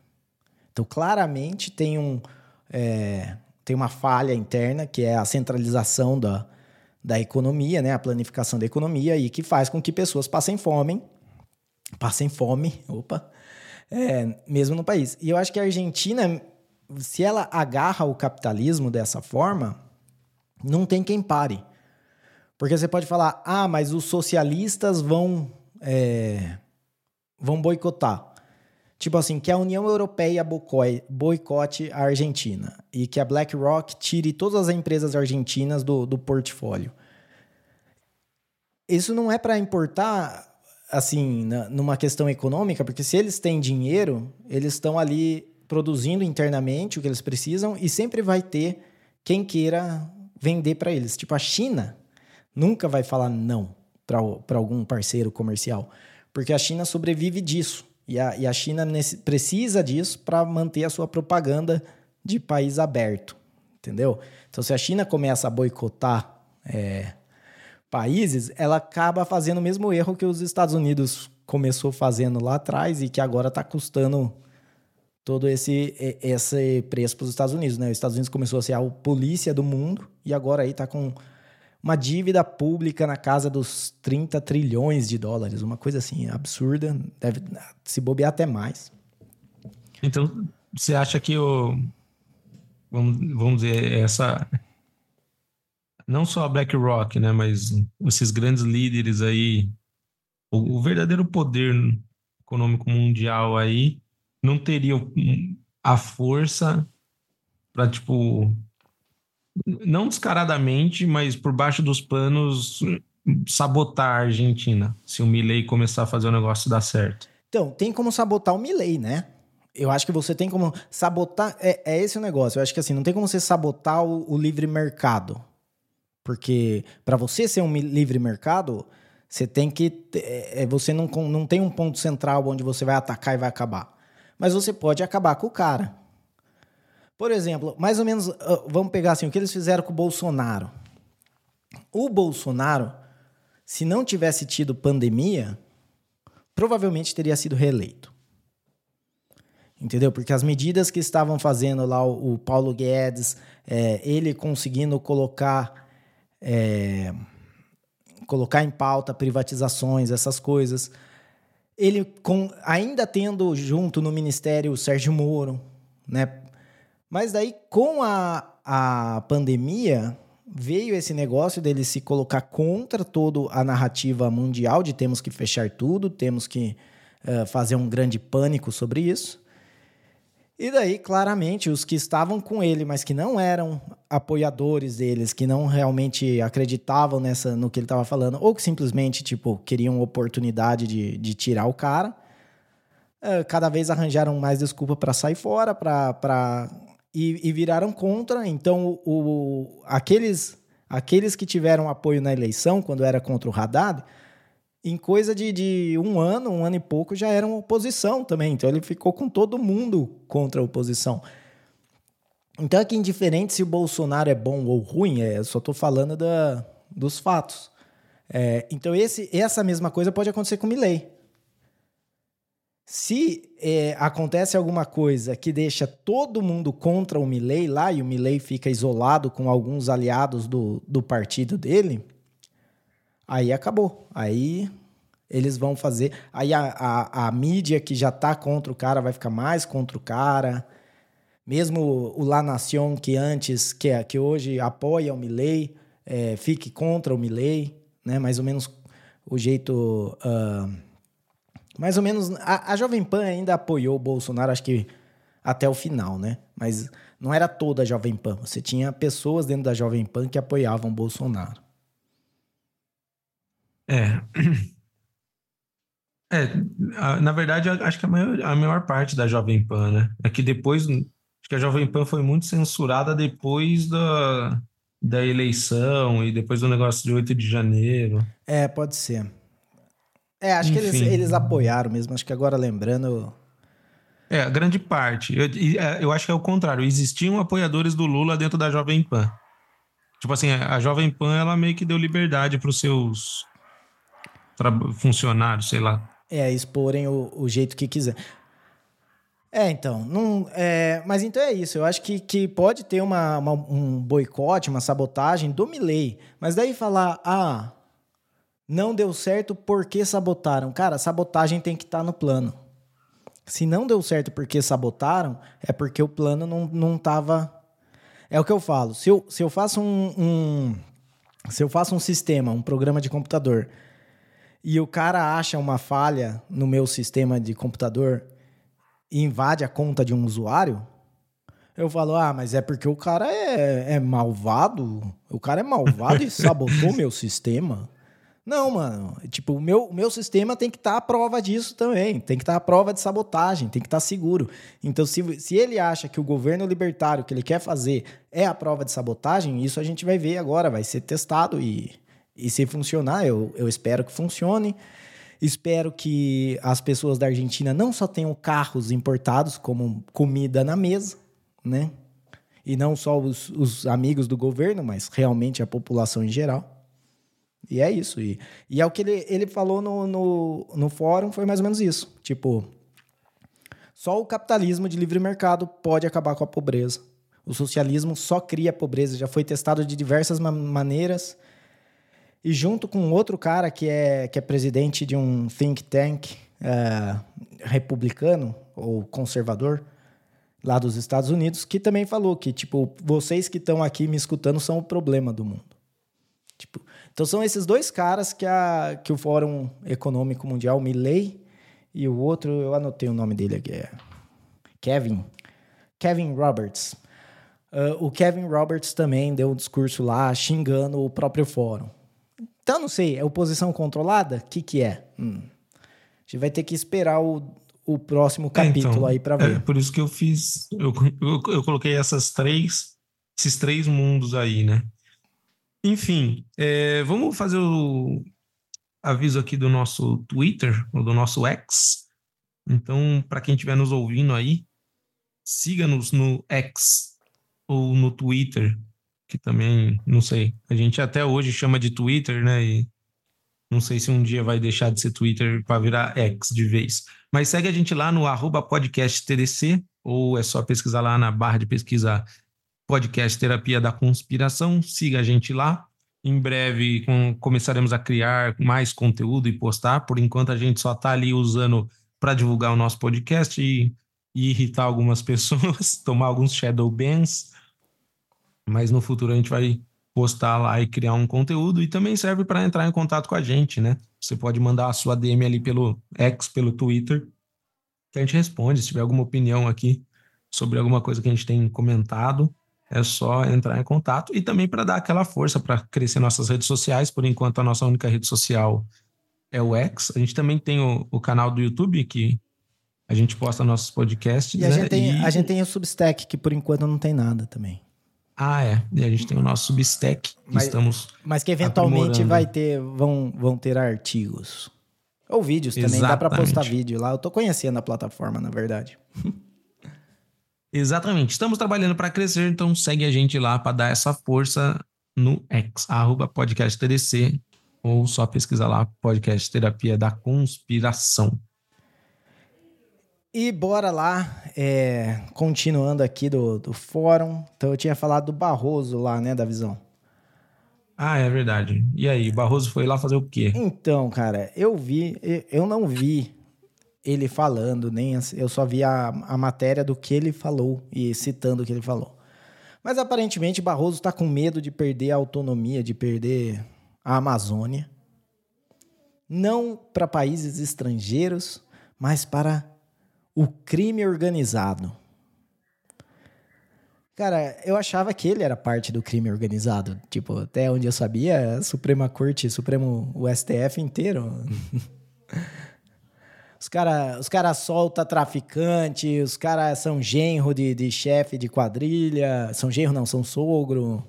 Então, claramente tem um. É, tem uma falha interna, que é a centralização da, da economia, né? a planificação da economia, e que faz com que pessoas passem fome passem fome, opa, é, mesmo no país. E eu acho que a Argentina, se ela agarra o capitalismo dessa forma, não tem quem pare. Porque você pode falar, ah, mas os socialistas vão, é, vão boicotar. Tipo assim, que a União Europeia boicote a Argentina e que a BlackRock tire todas as empresas argentinas do, do portfólio. Isso não é para importar assim, na, numa questão econômica, porque se eles têm dinheiro, eles estão ali produzindo internamente o que eles precisam e sempre vai ter quem queira vender para eles. Tipo, a China nunca vai falar não para algum parceiro comercial, porque a China sobrevive disso. E a, e a China nesse, precisa disso para manter a sua propaganda de país aberto, entendeu? Então, se a China começa a boicotar é, países, ela acaba fazendo o mesmo erro que os Estados Unidos começou fazendo lá atrás e que agora está custando todo esse, esse preço para os Estados Unidos. Né? Os Estados Unidos começou a ser a polícia do mundo e agora aí está com uma dívida pública na casa dos 30 trilhões de dólares, uma coisa assim absurda, deve se bobear até mais. Então, você acha que o vamos, vamos dizer essa não só a BlackRock, né, mas esses grandes líderes aí, o, o verdadeiro poder econômico mundial aí não teriam a força para tipo não descaradamente, mas por baixo dos panos sabotar a Argentina se o Milley começar a fazer o negócio dar certo? Então, tem como sabotar o Milley, né? Eu acho que você tem como sabotar. É, é esse o negócio. Eu acho que assim, não tem como você sabotar o, o livre mercado. Porque para você ser um livre mercado, você tem que. É, é, você não, não tem um ponto central onde você vai atacar e vai acabar. Mas você pode acabar com o cara. Por exemplo, mais ou menos, vamos pegar assim, o que eles fizeram com o Bolsonaro. O Bolsonaro, se não tivesse tido pandemia, provavelmente teria sido reeleito. Entendeu? Porque as medidas que estavam fazendo lá o, o Paulo Guedes, é, ele conseguindo colocar, é, colocar em pauta privatizações, essas coisas. Ele com, ainda tendo junto no ministério o Sérgio Moro, né? Mas daí com a, a pandemia, veio esse negócio dele se colocar contra toda a narrativa mundial de temos que fechar tudo, temos que uh, fazer um grande pânico sobre isso. E daí, claramente, os que estavam com ele, mas que não eram apoiadores deles, que não realmente acreditavam nessa no que ele estava falando, ou que simplesmente tipo queriam oportunidade de, de tirar o cara, uh, cada vez arranjaram mais desculpa para sair fora, para e, e viraram contra. Então, o, aqueles, aqueles que tiveram apoio na eleição, quando era contra o Haddad, em coisa de, de um ano, um ano e pouco, já eram oposição também. Então, ele ficou com todo mundo contra a oposição. Então, é que indiferente se o Bolsonaro é bom ou ruim, é, eu só estou falando da, dos fatos. É, então, esse, essa mesma coisa pode acontecer com o Milley. Se é, acontece alguma coisa que deixa todo mundo contra o Milley lá e o Milley fica isolado com alguns aliados do, do partido dele, aí acabou. Aí eles vão fazer. Aí a, a, a mídia que já tá contra o cara vai ficar mais contra o cara. Mesmo o La Nación, que antes, que, que hoje apoia o Milley, é, fique contra o Milley, né? Mais ou menos o jeito. Uh, mais ou menos. A, a Jovem Pan ainda apoiou o Bolsonaro, acho que até o final, né? Mas não era toda a Jovem Pan. Você tinha pessoas dentro da Jovem Pan que apoiavam o Bolsonaro. É. É, na verdade, acho que a maior, a maior parte da Jovem Pan, né? É que depois. Acho que a Jovem Pan foi muito censurada depois da, da eleição e depois do negócio de 8 de janeiro. É, pode ser. É, acho Enfim. que eles, eles apoiaram mesmo. Acho que agora lembrando. É, grande parte. Eu, é, eu acho que é o contrário. Existiam apoiadores do Lula dentro da Jovem Pan. Tipo assim, a Jovem Pan, ela meio que deu liberdade para os seus funcionários, sei lá. É, exporem o, o jeito que quiser. É, então, não, é, mas então é isso. Eu acho que, que pode ter uma, uma um boicote, uma sabotagem do Milley, mas daí falar, ah, não deu certo porque sabotaram. Cara, sabotagem tem que estar tá no plano. Se não deu certo porque sabotaram, é porque o plano não, não tava. É o que eu falo. Se eu, se eu faço um, um se eu faço um sistema, um programa de computador, e o cara acha uma falha no meu sistema de computador e invade a conta de um usuário, eu falo, ah, mas é porque o cara é, é malvado, o cara é malvado e sabotou meu sistema. Não, mano. Tipo, o meu, o meu sistema tem que estar tá à prova disso também. Tem que estar tá à prova de sabotagem, tem que estar tá seguro. Então, se, se ele acha que o governo libertário que ele quer fazer é a prova de sabotagem, isso a gente vai ver agora, vai ser testado e, e se funcionar, eu, eu espero que funcione. Espero que as pessoas da Argentina não só tenham carros importados como comida na mesa, né? E não só os, os amigos do governo, mas realmente a população em geral. E é isso. E, e é o que ele, ele falou no, no, no fórum, foi mais ou menos isso. Tipo, só o capitalismo de livre mercado pode acabar com a pobreza. O socialismo só cria pobreza, já foi testado de diversas ma maneiras. E junto com outro cara que é, que é presidente de um think tank é, republicano ou conservador lá dos Estados Unidos, que também falou que, tipo, vocês que estão aqui me escutando são o problema do mundo. Tipo, então são esses dois caras que, a, que o Fórum Econômico Mundial, Milley, e o outro, eu anotei o nome dele aqui, é Kevin. Kevin Roberts. Uh, o Kevin Roberts também deu um discurso lá xingando o próprio fórum. Então, não sei, é oposição controlada? O que, que é? Hum. A gente vai ter que esperar o, o próximo capítulo é, então, aí para ver. É por isso que eu fiz. Eu, eu, eu, coloquei essas três, esses três mundos aí, né? Enfim, é, vamos fazer o aviso aqui do nosso Twitter, ou do nosso X. Então, para quem estiver nos ouvindo aí, siga-nos no X ou no Twitter, que também, não sei, a gente até hoje chama de Twitter, né? E não sei se um dia vai deixar de ser Twitter para virar X de vez. Mas segue a gente lá no arroba podcast TDC, ou é só pesquisar lá na barra de pesquisa podcast Terapia da Conspiração. Siga a gente lá. Em breve com, começaremos a criar mais conteúdo e postar. Por enquanto a gente só está ali usando para divulgar o nosso podcast e, e, irritar algumas pessoas, tomar alguns shadow bans. Mas no futuro a gente vai postar lá e criar um conteúdo e também serve para entrar em contato com a gente, né? Você pode mandar a sua DM ali pelo X, pelo Twitter, que a gente responde. Se tiver alguma opinião aqui sobre alguma coisa que a gente tem comentado, é só entrar em contato. E também para dar aquela força para crescer nossas redes sociais. Por enquanto, a nossa única rede social é o X. A gente também tem o, o canal do YouTube, que a gente posta nossos podcasts. E a, né? gente tem, e... a gente tem o Substack, que por enquanto não tem nada também. Ah, é. E a gente tem o nosso Substack, que mas, estamos. Mas que eventualmente vai ter, vão, vão ter artigos. Ou vídeos também, Exatamente. dá para postar vídeo lá. Eu tô conhecendo a plataforma, na verdade. Exatamente. Estamos trabalhando para crescer, então segue a gente lá para dar essa força no X, arroba podcast TDC, ou só pesquisar lá podcast Terapia da Conspiração. E bora lá, é, continuando aqui do, do fórum. Então eu tinha falado do Barroso lá, né, da visão. Ah, é verdade. E aí, o Barroso foi lá fazer o quê? Então, cara, eu vi, eu não vi ele falando, nem eu só vi a, a matéria do que ele falou e citando o que ele falou. Mas aparentemente Barroso está com medo de perder a autonomia, de perder a Amazônia. Não para países estrangeiros, mas para o crime organizado. Cara, eu achava que ele era parte do crime organizado. Tipo, até onde eu sabia, a Suprema Corte, Supremo, o STF inteiro. Os caras os cara soltam traficante, os caras são genro de, de chefe de quadrilha. São genro, não, são sogro.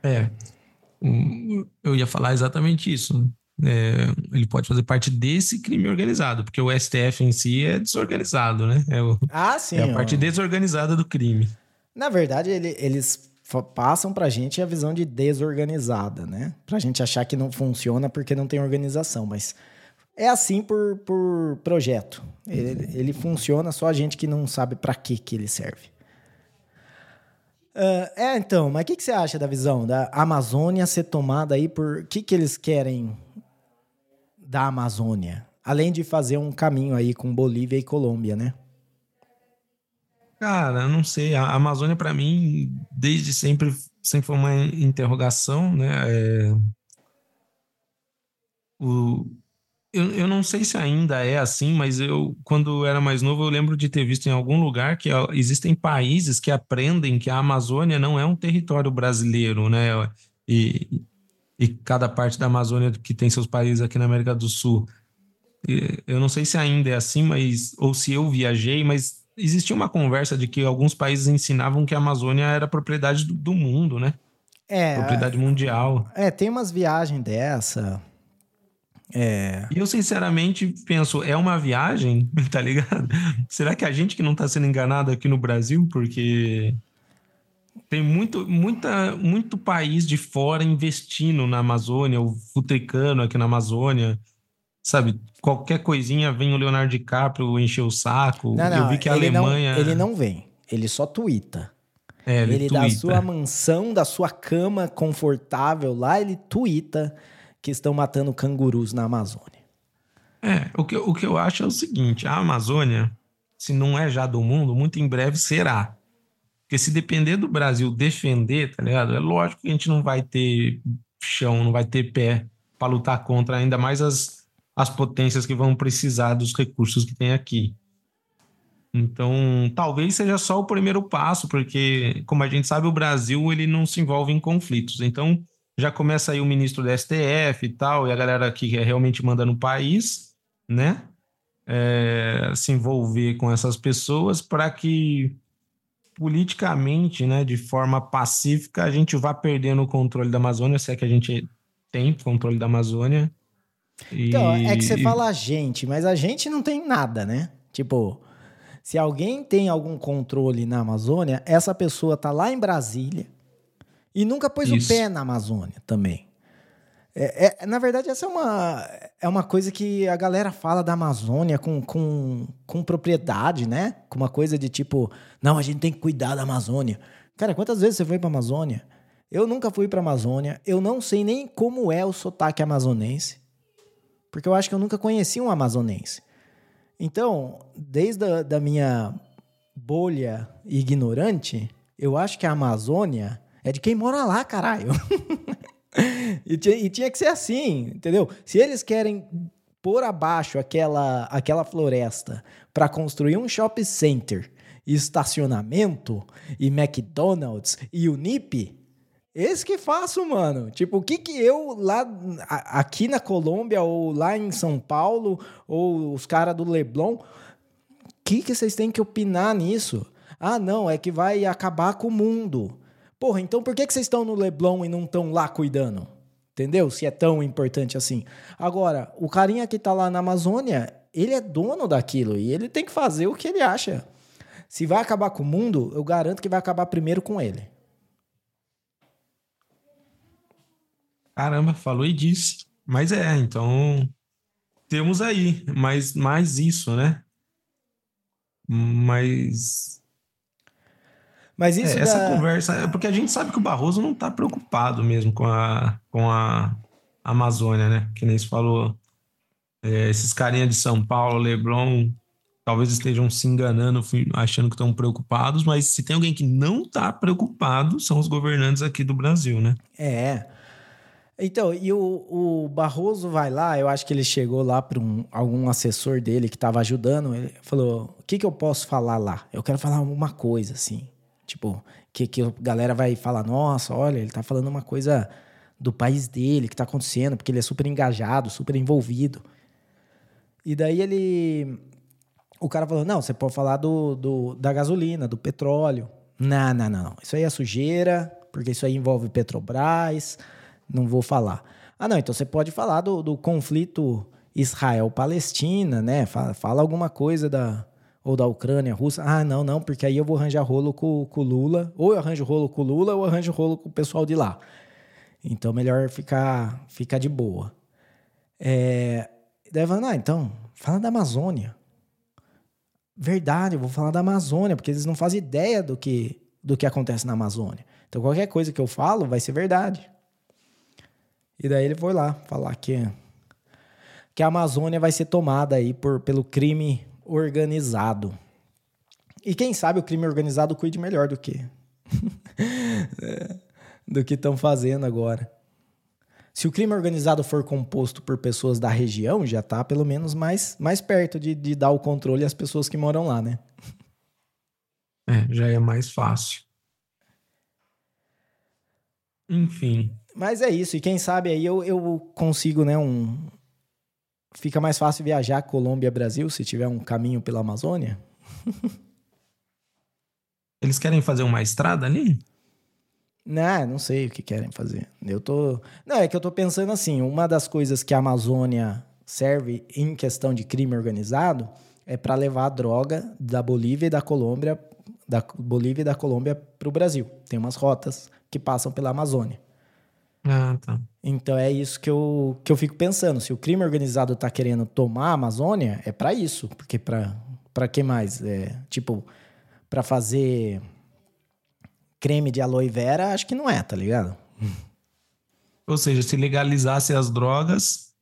É. Eu ia falar exatamente isso. É, ele pode fazer parte desse crime organizado, porque o STF em si é desorganizado, né? É, o, ah, sim, é a parte desorganizada do crime. Na verdade, ele, eles passam pra gente a visão de desorganizada, né? Pra gente achar que não funciona porque não tem organização, mas é assim por, por projeto. Ele, ele funciona, só a gente que não sabe para que, que ele serve. Uh, é, então, mas o que, que você acha da visão da Amazônia ser tomada aí por. O que, que eles querem da Amazônia? Além de fazer um caminho aí com Bolívia e Colômbia, né? Cara, não sei. A Amazônia, para mim, desde sempre, sempre foi uma interrogação, né? É... O, eu, eu não sei se ainda é assim, mas eu, quando era mais novo, eu lembro de ter visto em algum lugar que existem países que aprendem que a Amazônia não é um território brasileiro, né? E, e cada parte da Amazônia que tem seus países aqui na América do Sul. Eu não sei se ainda é assim, mas ou se eu viajei, mas existia uma conversa de que alguns países ensinavam que a Amazônia era propriedade do, do mundo, né? É. Propriedade mundial. É, tem umas viagens dessa. É. E eu, sinceramente, penso, é uma viagem, tá ligado? Será que a gente que não tá sendo enganado aqui no Brasil? Porque tem muito, muita, muito país de fora investindo na Amazônia, o futricano aqui na Amazônia, sabe? Qualquer coisinha vem o Leonardo DiCaprio encher o saco. Não, não, eu vi que a ele Alemanha. Não, ele não vem, ele só tuita. É, ele, ele da sua mansão, da sua cama confortável lá, ele tuita que estão matando cangurus na Amazônia. É, o que, o que eu acho é o seguinte: a Amazônia, se não é já do mundo, muito em breve será. Porque se depender do Brasil defender, tá ligado? É lógico que a gente não vai ter chão, não vai ter pé para lutar contra ainda mais as, as potências que vão precisar dos recursos que tem aqui. Então, talvez seja só o primeiro passo, porque, como a gente sabe, o Brasil ele não se envolve em conflitos. Então, já começa aí o ministro do STF e tal, e a galera que realmente manda no país, né? É, se envolver com essas pessoas para que politicamente, né, de forma pacífica, a gente vá perdendo o controle da Amazônia, se é que a gente tem controle da Amazônia. E... Então, é que você fala a gente, mas a gente não tem nada, né? Tipo, se alguém tem algum controle na Amazônia, essa pessoa tá lá em Brasília e nunca pôs Isso. o pé na Amazônia também. É, é, na verdade, essa é uma, é uma coisa que a galera fala da Amazônia com, com, com propriedade, né? Com uma coisa de tipo, não, a gente tem que cuidar da Amazônia. Cara, quantas vezes você foi pra Amazônia? Eu nunca fui pra Amazônia, eu não sei nem como é o sotaque amazonense, porque eu acho que eu nunca conheci um amazonense. Então, desde a da minha bolha ignorante, eu acho que a Amazônia é de quem mora lá, caralho. e, tinha, e tinha que ser assim, entendeu? Se eles querem pôr abaixo aquela, aquela floresta para construir um shopping center, estacionamento e McDonald's e Unip, esse que faço, mano. Tipo, o que que eu lá aqui na Colômbia ou lá em São Paulo ou os caras do Leblon, o que que vocês têm que opinar nisso? Ah, não, é que vai acabar com o mundo. Porra, então por que, que vocês estão no Leblon e não estão lá cuidando? Entendeu? Se é tão importante assim. Agora, o carinha que tá lá na Amazônia, ele é dono daquilo e ele tem que fazer o que ele acha. Se vai acabar com o mundo, eu garanto que vai acabar primeiro com ele. Caramba, falou e disse. Mas é, então temos aí mais, mais isso, né? Mas mas isso é, essa conversa é porque a gente sabe que o Barroso não está preocupado mesmo com a, com a Amazônia, né? Que nem se falou. É, esses carinhas de São Paulo, Leblon, talvez estejam se enganando, achando que estão preocupados, mas se tem alguém que não está preocupado, são os governantes aqui do Brasil, né? É. Então, e o, o Barroso vai lá, eu acho que ele chegou lá para um, algum assessor dele que estava ajudando, ele falou: o que, que eu posso falar lá? Eu quero falar alguma coisa, assim. Tipo, que, que a galera vai falar, nossa, olha, ele tá falando uma coisa do país dele, que tá acontecendo, porque ele é super engajado, super envolvido. E daí ele. O cara falou: não, você pode falar do, do, da gasolina, do petróleo. Não, não, não. Isso aí é sujeira, porque isso aí envolve Petrobras. Não vou falar. Ah, não, então você pode falar do, do conflito Israel-Palestina, né? Fala, fala alguma coisa da, ou da Ucrânia, Rússia. Ah, não, não, porque aí eu vou arranjar rolo com o Lula. Ou eu arranjo rolo com o Lula, ou eu arranjo rolo com o pessoal de lá. Então, melhor ficar, ficar de boa. É, daí falando, ah, então, fala da Amazônia. Verdade, eu vou falar da Amazônia, porque eles não fazem ideia do que, do que acontece na Amazônia. Então, qualquer coisa que eu falo vai ser verdade. E daí ele foi lá falar que, que a Amazônia vai ser tomada aí por, pelo crime organizado. E quem sabe o crime organizado cuide melhor do que do que estão fazendo agora. Se o crime organizado for composto por pessoas da região, já está pelo menos mais, mais perto de, de dar o controle às pessoas que moram lá, né? É, já é mais fácil. Enfim. Mas é isso, e quem sabe aí eu, eu consigo, né, um, fica mais fácil viajar Colômbia-Brasil se tiver um caminho pela Amazônia? Eles querem fazer uma estrada ali? Não, não sei o que querem fazer. Eu tô. Não, é que eu tô pensando assim: uma das coisas que a Amazônia serve em questão de crime organizado é para levar a droga da Bolívia e da Colômbia, da Bolívia e da Colômbia para o Brasil. Tem umas rotas que passam pela Amazônia. Ah, tá. Então é isso que eu, que eu fico pensando. Se o crime organizado tá querendo tomar a Amazônia, é para isso. Porque para para que mais? É, tipo, para fazer creme de aloe vera, acho que não é, tá ligado? Ou seja, se legalizasse as drogas,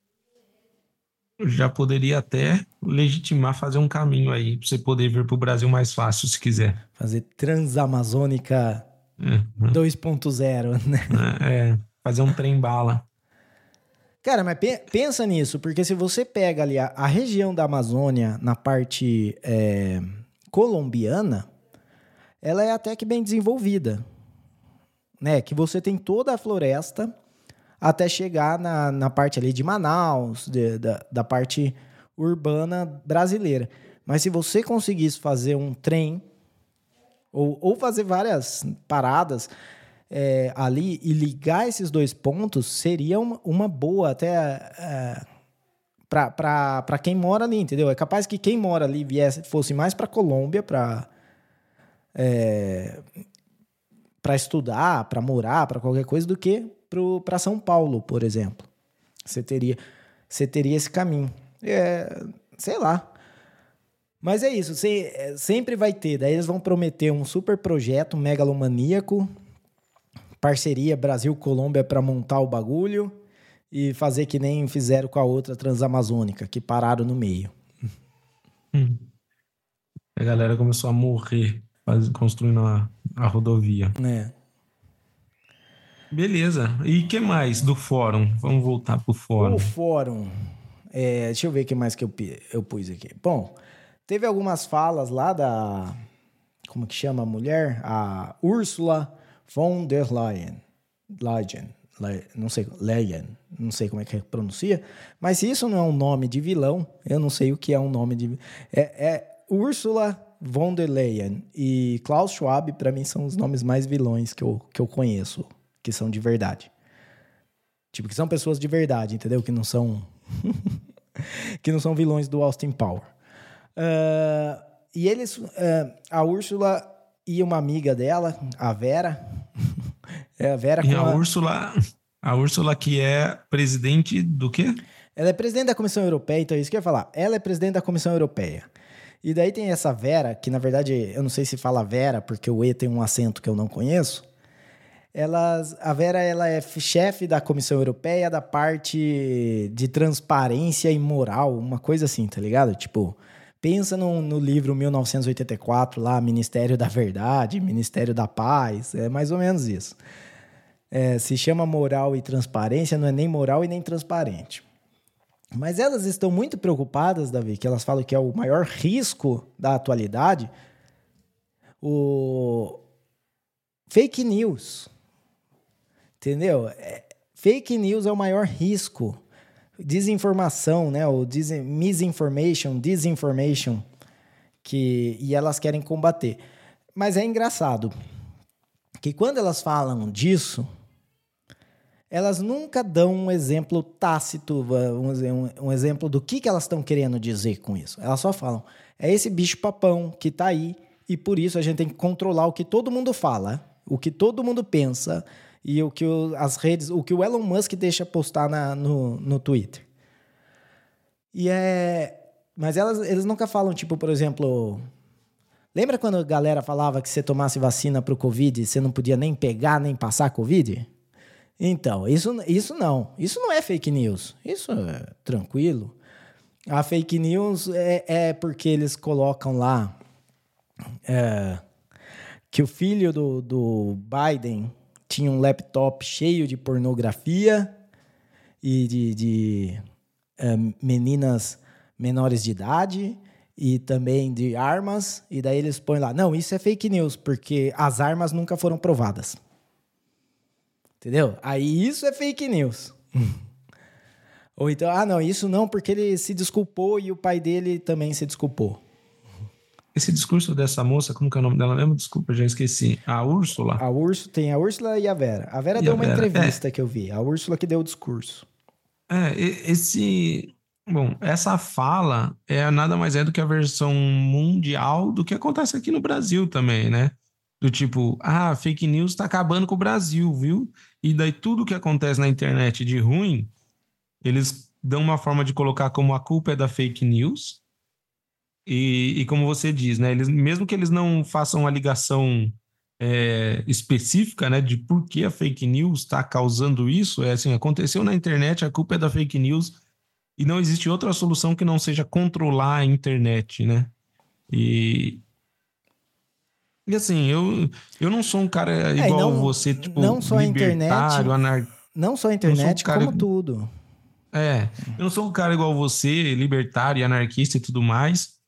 já poderia até legitimar fazer um caminho aí para você poder vir para o Brasil mais fácil, se quiser. Fazer Transamazônica uhum. 2.0, né? É. fazer um trem bala. Cara, mas pe pensa nisso, porque se você pega ali a, a região da Amazônia na parte é, colombiana, ela é até que bem desenvolvida. Né? Que você tem toda a floresta, até chegar na, na parte ali de Manaus, de, da, da parte urbana brasileira. Mas se você conseguisse fazer um trem ou, ou fazer várias paradas é, ali e ligar esses dois pontos, seria uma, uma boa até é, para quem mora ali, entendeu? É capaz que quem mora ali viesse, fosse mais para Colômbia para é, para estudar, para morar, para qualquer coisa, do que para São Paulo, por exemplo. Você teria, você teria esse caminho. É, sei lá. Mas é isso, você, sempre vai ter. Daí eles vão prometer um super projeto megalomaníaco, parceria Brasil-Colômbia para montar o bagulho e fazer que nem fizeram com a outra transamazônica, que pararam no meio. Hum. A galera começou a morrer construindo a, a rodovia. É. Beleza. E que mais do fórum? Vamos voltar pro fórum. O fórum. É, deixa eu ver o que mais que eu, eu pus aqui. Bom, Teve algumas falas lá da. Como que chama a mulher? A Ursula von der Leyen. Leyen. Le, não sei, Leyen, não sei como é que pronuncia, mas isso não é um nome de vilão, eu não sei o que é um nome de. É, é Ursula von der Leyen e Klaus Schwab, para mim, são os nomes mais vilões que eu, que eu conheço, que são de verdade. Tipo, que são pessoas de verdade, entendeu? Que não são. que não são vilões do Austin Power. Uh, e eles, uh, a Úrsula e uma amiga dela, a Vera. é a Vera e a, a Úrsula, a Úrsula que é presidente do quê? Ela é presidente da Comissão Europeia, então é isso que eu ia falar. Ela é presidente da Comissão Europeia. E daí tem essa Vera, que na verdade eu não sei se fala Vera, porque o E tem um acento que eu não conheço. Elas, a Vera ela é chefe da Comissão Europeia da parte de transparência e moral, uma coisa assim, tá ligado? Tipo, Pensa no, no, livro 1984, lá, Ministério da Verdade, Ministério da Paz, é mais ou menos isso. É, se chama moral e transparência, não é nem moral e nem transparente. Mas elas estão muito preocupadas, Davi, que elas falam que é o maior risco da atualidade, o fake news. Entendeu? É, fake news é o maior risco desinformação, né? Ou misinformation, disinformation, que e elas querem combater. Mas é engraçado que quando elas falam disso, elas nunca dão um exemplo tácito, um, um exemplo do que, que elas estão querendo dizer com isso. Elas só falam, é esse bicho papão que está aí e por isso a gente tem que controlar o que todo mundo fala, o que todo mundo pensa, e o que o, as redes, o que o Elon Musk deixa postar na, no, no Twitter. E é. Mas elas, eles nunca falam, tipo, por exemplo. Lembra quando a galera falava que você tomasse vacina para o Covid você não podia nem pegar nem passar Covid? Então, isso, isso não. Isso não é fake news. Isso é tranquilo. A fake news é, é porque eles colocam lá é, que o filho do, do Biden tinha um laptop cheio de pornografia e de, de é, meninas menores de idade e também de armas. E daí eles põem lá: não, isso é fake news, porque as armas nunca foram provadas. Entendeu? Aí isso é fake news. Ou então, ah, não, isso não, porque ele se desculpou e o pai dele também se desculpou. Esse discurso dessa moça, como que é o nome dela mesmo? Desculpa, já esqueci. A Úrsula. A Úrsula, tem a Úrsula e a Vera. A Vera e deu a uma Vera. entrevista é. que eu vi. A Úrsula que deu o discurso. É, esse. Bom, essa fala é nada mais é do que a versão mundial do que acontece aqui no Brasil também, né? Do tipo, ah, fake news tá acabando com o Brasil, viu? E daí tudo que acontece na internet de ruim, eles dão uma forma de colocar como a culpa é da fake news e, e como você diz, né? Eles, mesmo que eles não façam a ligação é, específica, né, de por que a fake news está causando isso, é assim, aconteceu na internet, a culpa é da fake news e não existe outra solução que não seja controlar a internet, né? E, e assim, eu, eu não sou um cara é, igual não, você, tipo, não só a internet, anar... não só a internet, um cara... como tudo. É, eu não sou um cara igual você, libertário, anarquista e tudo mais.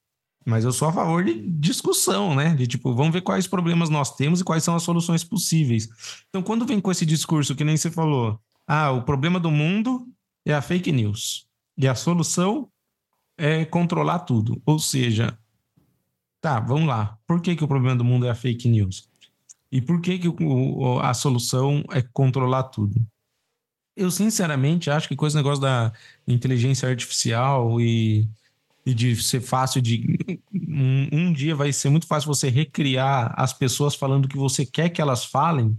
Mas eu sou a favor de discussão, né? De tipo, vamos ver quais problemas nós temos e quais são as soluções possíveis. Então, quando vem com esse discurso que nem você falou, ah, o problema do mundo é a fake news. E a solução é controlar tudo. Ou seja, tá, vamos lá. Por que, que o problema do mundo é a fake news? E por que, que o, a solução é controlar tudo? Eu, sinceramente, acho que com esse negócio da inteligência artificial e, e de ser fácil de. Um, um, dia vai ser muito fácil você recriar as pessoas falando o que você quer que elas falem.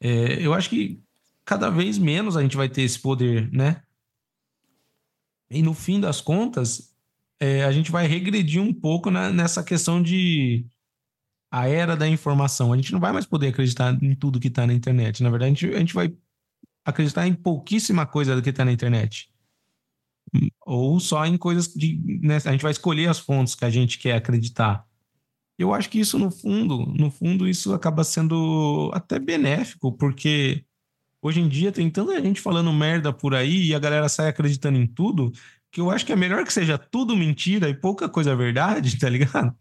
É, eu acho que cada vez menos a gente vai ter esse poder, né? E no fim das contas, é, a gente vai regredir um pouco na, nessa questão de a era da informação. A gente não vai mais poder acreditar em tudo que está na internet. Na verdade, a gente, a gente vai acreditar em pouquíssima coisa do que está na internet. Ou só em coisas de. Né, a gente vai escolher as fontes que a gente quer acreditar. Eu acho que isso, no fundo, no fundo, isso acaba sendo até benéfico, porque Hoje em dia tem tanta gente falando merda por aí e a galera sai acreditando em tudo, que eu acho que é melhor que seja tudo mentira e pouca coisa verdade, tá ligado?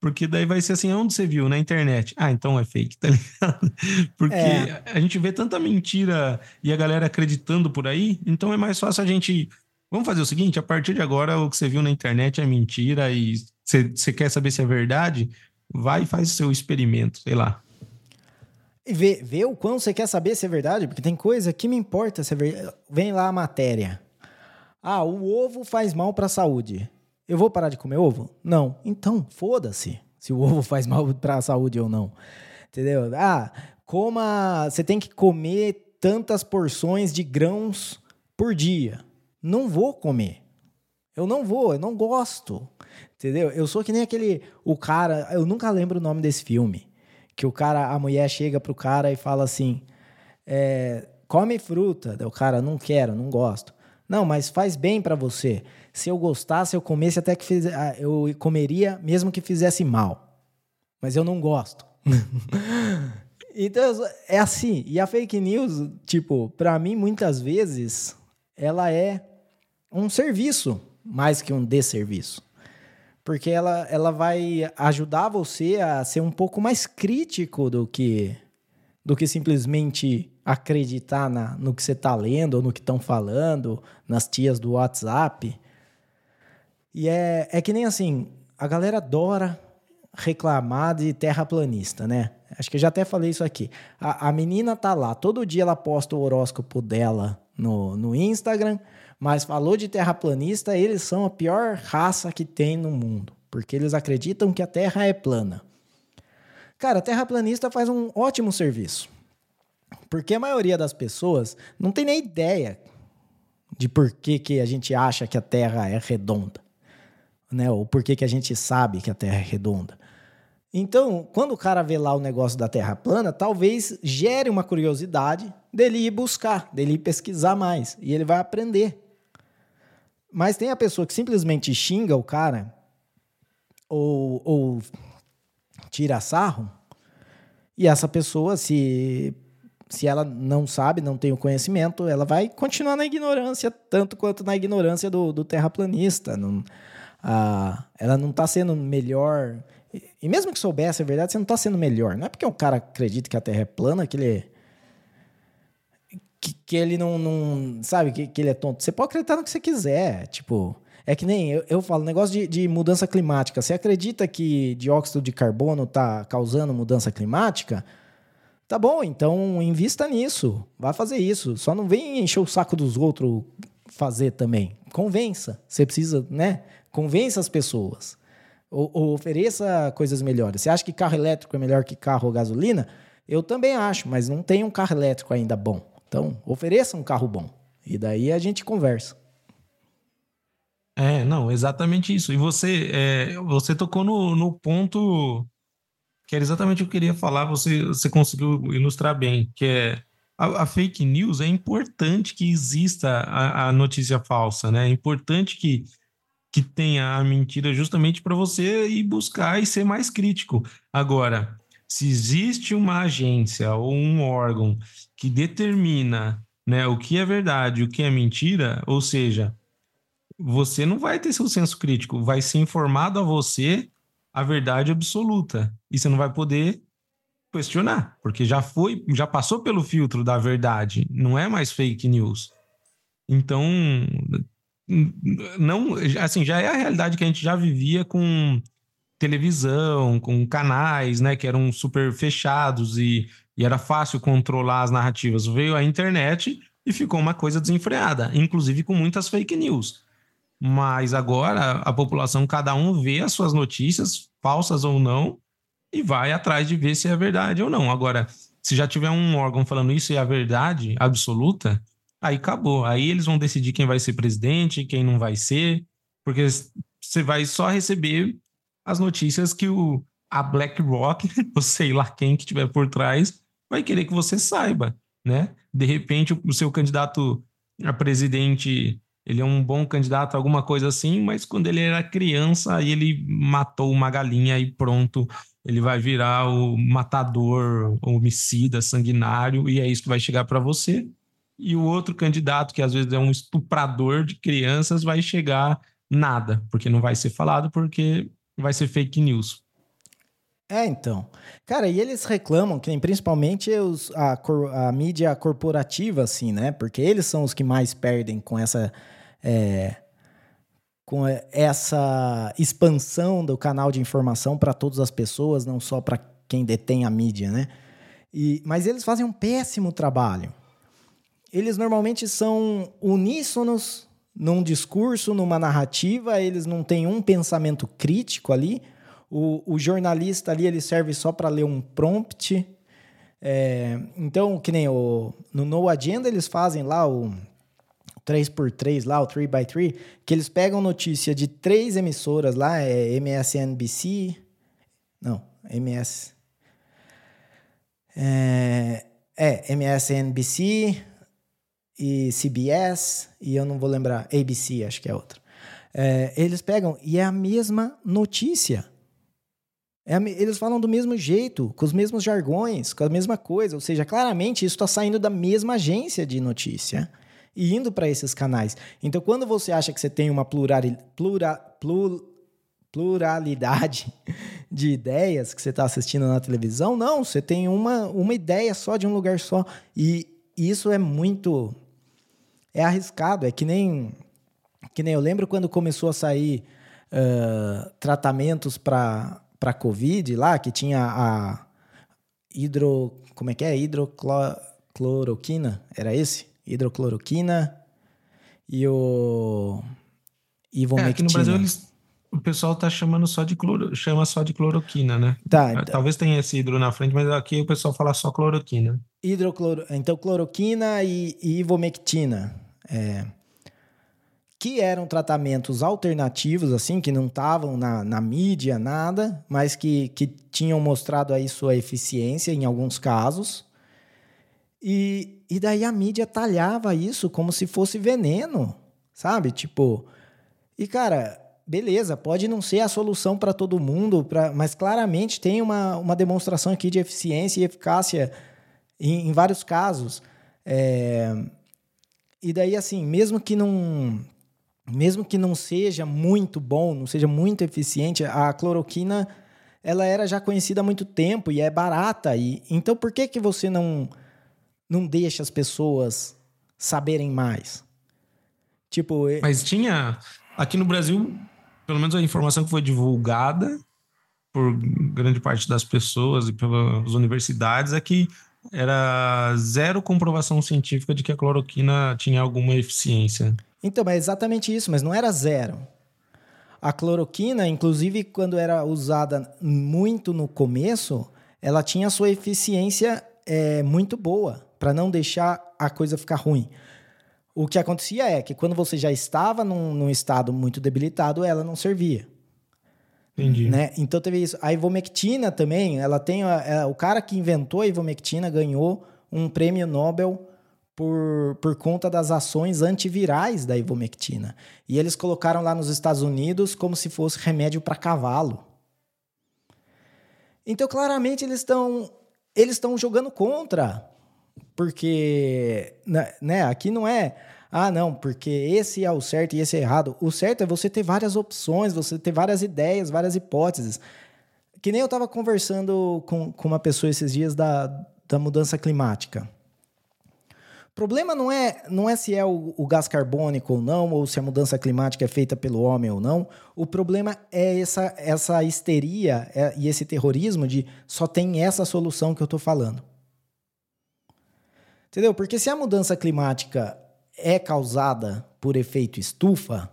Porque daí vai ser assim, onde você viu? Na internet. Ah, então é fake, tá ligado? Porque é. a gente vê tanta mentira e a galera acreditando por aí, então é mais fácil a gente. Vamos fazer o seguinte: a partir de agora, o que você viu na internet é mentira e você, quer saber se é verdade, vai e faz o seu experimento, sei lá. Vê, vê o quão você quer saber se é verdade, porque tem coisa que me importa se é verdade. Vem lá a matéria. Ah, o ovo faz mal para a saúde. Eu vou parar de comer ovo? Não. Então, foda-se se o ovo faz mal para a saúde ou não. Entendeu? Ah, coma. Você tem que comer tantas porções de grãos por dia. Não vou comer. Eu não vou, eu não gosto. Entendeu? Eu sou que nem aquele. O cara. Eu nunca lembro o nome desse filme que o cara, a mulher chega pro cara e fala assim: é, come fruta. O cara, não quero, não gosto. Não, mas faz bem para você. Se eu gostasse, eu comesse até que fiz, ah, eu comeria mesmo que fizesse mal. Mas eu não gosto. então é assim. E a fake news, tipo, para mim muitas vezes ela é um serviço mais que um desserviço porque ela, ela vai ajudar você a ser um pouco mais crítico do que do que simplesmente acreditar na, no que você está lendo ou no que estão falando, nas tias do WhatsApp. E é, é que nem assim, a galera adora reclamar de terraplanista, né? Acho que eu já até falei isso aqui. A, a menina tá lá, todo dia ela posta o horóscopo dela no, no Instagram, mas falou de terraplanista, eles são a pior raça que tem no mundo, porque eles acreditam que a Terra é plana. Cara, terraplanista faz um ótimo serviço. Porque a maioria das pessoas não tem nem ideia de por que, que a gente acha que a Terra é redonda. Né? Ou por que, que a gente sabe que a Terra é redonda. Então, quando o cara vê lá o negócio da Terra plana, talvez gere uma curiosidade dele ir buscar, dele ir pesquisar mais. E ele vai aprender. Mas tem a pessoa que simplesmente xinga o cara ou, ou tira sarro, e essa pessoa, se, se ela não sabe, não tem o conhecimento, ela vai continuar na ignorância, tanto quanto na ignorância do, do terraplanista. Não, a, ela não está sendo melhor. E mesmo que soubesse a verdade, você não está sendo melhor. Não é porque um cara acredita que a Terra é plana que ele que, ele não, não sabe, que, que ele é tonto. Você pode acreditar no que você quiser, tipo... É que nem eu, eu falo, negócio de, de, mudança climática. Você acredita que dióxido de carbono está causando mudança climática? Tá bom, então invista nisso. Vai fazer isso. Só não vem encher o saco dos outros fazer também. Convença. Você precisa, né? Convença as pessoas. Ou, ou ofereça coisas melhores. Você acha que carro elétrico é melhor que carro gasolina? Eu também acho, mas não tem um carro elétrico ainda bom. Então, ofereça um carro bom. E daí a gente conversa. É, não, exatamente isso. E você, é, você tocou no, no ponto que era exatamente o que eu queria falar, você, você conseguiu ilustrar bem, que é a, a fake news é importante que exista a, a, notícia falsa, né? É importante que, que tenha a mentira justamente para você ir buscar e ser mais crítico. Agora, se existe uma agência ou um órgão que determina né, o que é verdade o que é mentira, ou seja, você não vai ter seu senso crítico, vai ser informado a você a verdade absoluta. E você não vai poder questionar, porque já foi, já passou pelo filtro da verdade, não é mais fake news. Então, não, assim, já é a realidade que a gente já vivia com televisão, com canais, né, que eram super fechados e, e era fácil controlar as narrativas. Veio a internet e ficou uma coisa desenfreada, inclusive com muitas fake news. Mas agora a população, cada um vê as suas notícias, falsas ou não, e vai atrás de ver se é verdade ou não. Agora, se já tiver um órgão falando isso é a verdade absoluta, aí acabou. Aí eles vão decidir quem vai ser presidente, quem não vai ser, porque você vai só receber as notícias que o, a BlackRock, ou sei lá quem que tiver por trás, vai querer que você saiba, né? De repente, o seu candidato a presidente, ele é um bom candidato, alguma coisa assim, mas quando ele era criança, aí ele matou uma galinha e pronto, ele vai virar o matador, homicida, sanguinário, e é isso que vai chegar para você e o outro candidato, que às vezes é um estuprador de crianças, vai chegar nada, porque não vai ser falado, porque vai ser fake news. É, então. Cara, e eles reclamam que principalmente os, a, a mídia corporativa, assim, né? Porque eles são os que mais perdem com essa. É, com essa expansão do canal de informação para todas as pessoas, não só para quem detém a mídia, né? E, mas eles fazem um péssimo trabalho eles normalmente são uníssonos num discurso, numa narrativa, eles não têm um pensamento crítico ali. O, o jornalista ali ele serve só para ler um prompt. É, então, que nem o, no No Agenda, eles fazem lá o 3x3, lá, o 3x3, que eles pegam notícia de três emissoras lá, é MSNBC. Não, MS. É, é MSNBC, e CBS, e eu não vou lembrar, ABC, acho que é outra. É, eles pegam e é a mesma notícia. É, eles falam do mesmo jeito, com os mesmos jargões, com a mesma coisa. Ou seja, claramente isso está saindo da mesma agência de notícia e indo para esses canais. Então, quando você acha que você tem uma plurali, plura, plur, pluralidade de ideias que você está assistindo na televisão, não, você tem uma, uma ideia só de um lugar só. E isso é muito é arriscado. É que nem, que nem eu lembro quando começou a sair uh, tratamentos para Covid lá, que tinha a hidro. Como é que é? Hidrocloroquina? Era esse? Hidrocloroquina e o. Ivomectina. É, aqui no Brasil eles o pessoal tá chamando só de cloro, chama só de cloroquina, né? Tá, então... Talvez tenha esse hidro na frente, mas aqui o pessoal fala só cloroquina. Hidrocloro... Então, cloroquina e, e ivomectina é, que eram tratamentos alternativos, assim, que não estavam na, na mídia, nada, mas que, que tinham mostrado aí sua eficiência em alguns casos. E, e daí a mídia talhava isso como se fosse veneno, sabe? Tipo, e cara, beleza, pode não ser a solução para todo mundo, pra, mas claramente tem uma, uma demonstração aqui de eficiência e eficácia em, em vários casos. É, e daí, assim, mesmo que não. Mesmo que não seja muito bom, não seja muito eficiente, a cloroquina ela era já conhecida há muito tempo e é barata. E, então, por que, que você não, não deixa as pessoas saberem mais? Tipo. Mas tinha. Aqui no Brasil, pelo menos a informação que foi divulgada por grande parte das pessoas e pelas universidades é que era zero comprovação científica de que a cloroquina tinha alguma eficiência. Então, é exatamente isso, mas não era zero. A cloroquina, inclusive, quando era usada muito no começo, ela tinha sua eficiência é, muito boa, para não deixar a coisa ficar ruim. O que acontecia é que quando você já estava num, num estado muito debilitado, ela não servia. Entendi. Né? Então teve isso. A ivomectina também, ela tem. A, a, é, o cara que inventou a ivomectina ganhou um prêmio Nobel por, por conta das ações antivirais da ivomectina. E eles colocaram lá nos Estados Unidos como se fosse remédio para cavalo. Então, claramente, eles estão eles estão jogando contra. Porque né, né, aqui não é ah, não, porque esse é o certo e esse é errado. O certo é você ter várias opções, você ter várias ideias, várias hipóteses. que nem eu estava conversando com, com uma pessoa esses dias da, da mudança climática. O problema não é, não é se é o, o, gás carbônico ou não, ou se a mudança climática é feita pelo homem ou não. O problema é essa, essa histeria é, e esse terrorismo de só tem essa solução que eu estou falando. Entendeu? Porque se a mudança climática é causada por efeito estufa,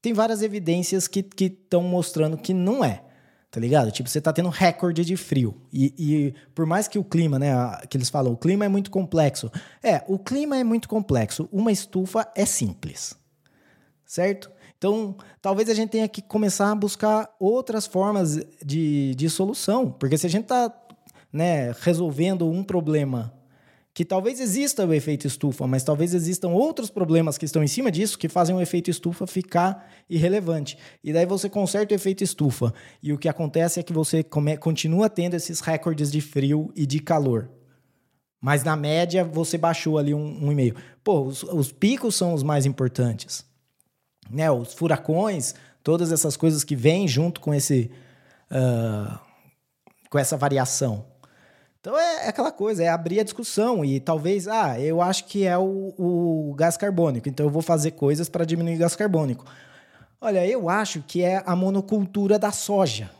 tem várias evidências que estão mostrando que não é tá ligado? Tipo, você tá tendo recorde de frio. E, e, por mais que o clima, né, que eles falam, o clima é muito complexo. É, o clima é muito complexo. Uma estufa é simples, certo? Então, talvez a gente tenha que começar a buscar outras formas de, de solução. Porque se a gente tá né, resolvendo um problema que talvez exista o efeito estufa, mas talvez existam outros problemas que estão em cima disso que fazem o efeito estufa ficar irrelevante. E daí você conserta o efeito estufa. E o que acontece é que você come, continua tendo esses recordes de frio e de calor. Mas na média você baixou ali um, um e meio. Pô, os, os picos são os mais importantes. Né? Os furacões, todas essas coisas que vêm junto com esse. Uh, com essa variação. Então é, é, aquela coisa, é abrir a discussão e talvez, ah, eu acho que é o, o gás carbônico, então eu vou fazer coisas para diminuir o gás carbônico. Olha, eu acho que é a monocultura da soja.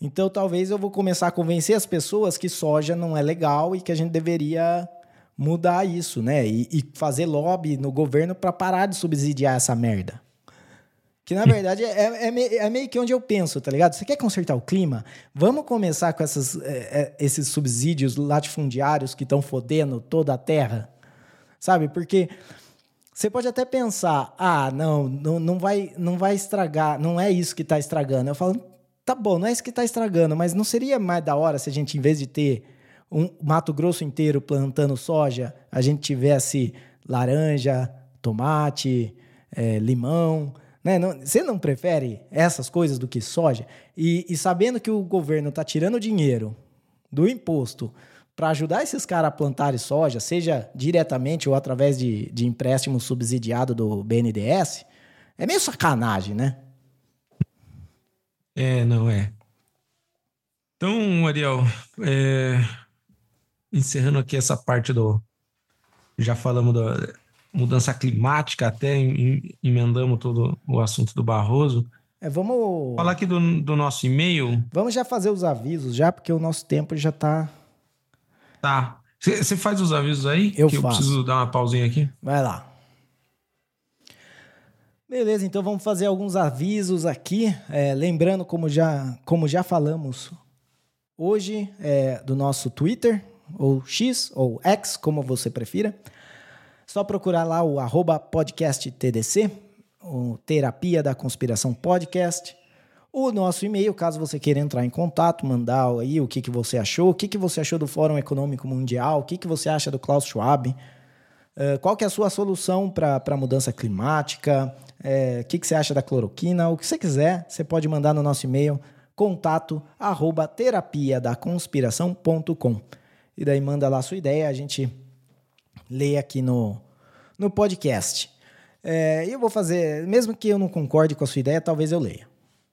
Então talvez eu vou começar a convencer as pessoas que soja não é legal e que a gente deveria mudar isso, né? E, e fazer lobby no governo para parar de subsidiar essa merda. Que na verdade é, é, é, meio que onde eu penso, tá ligado? Você quer consertar o clima? Vamos começar com essas, é, é esses subsídios latifundiários que estão fodendo toda a terra? Sabe? Porque você pode até pensar, ah, não, não, não, vai, não vai estragar, não é isso que está estragando. Eu falo, tá bom, não é isso que está estragando, mas não seria mais da hora se a gente, em vez de ter um Mato Grosso inteiro plantando soja, a gente tivesse laranja, tomate, é, limão né? Não, você não prefere essas coisas do que soja? E, e sabendo que o governo está tirando dinheiro do imposto para ajudar esses caras a plantarem soja, seja diretamente ou através de, de empréstimo subsidiado do BNDES, é meio sacanagem, né? É, não é. Então, Ariel, é... encerrando aqui essa parte do. Já falamos do, mudança climática, até emendamos todo o assunto do Barroso. É, vamos. Falar aqui do, do nosso e-mail. Vamos já fazer os avisos, já, porque o nosso tempo já está. Tá. Você faz os avisos aí? Eu que faço. Eu preciso dar uma pausinha aqui. Vai lá. Beleza, então vamos fazer alguns avisos aqui. É, lembrando, como já, como já falamos hoje, é, do nosso Twitter, ou X, ou X, como você prefira. Só procurar lá o arroba podcast TDC, o Terapia da Conspiração Podcast. O nosso e-mail, caso você queira entrar em contato, mandar aí o que, que você achou, o que, que você achou do Fórum Econômico Mundial, o que, que você acha do Klaus Schwab, uh, qual que é a sua solução para a mudança climática, uh, o que, que você acha da cloroquina, o que você quiser, você pode mandar no nosso e-mail, contato arroba terapia da conspiração.com. E daí manda lá a sua ideia, a gente ler aqui no, no podcast. É, eu vou fazer, mesmo que eu não concorde com a sua ideia, talvez eu leia.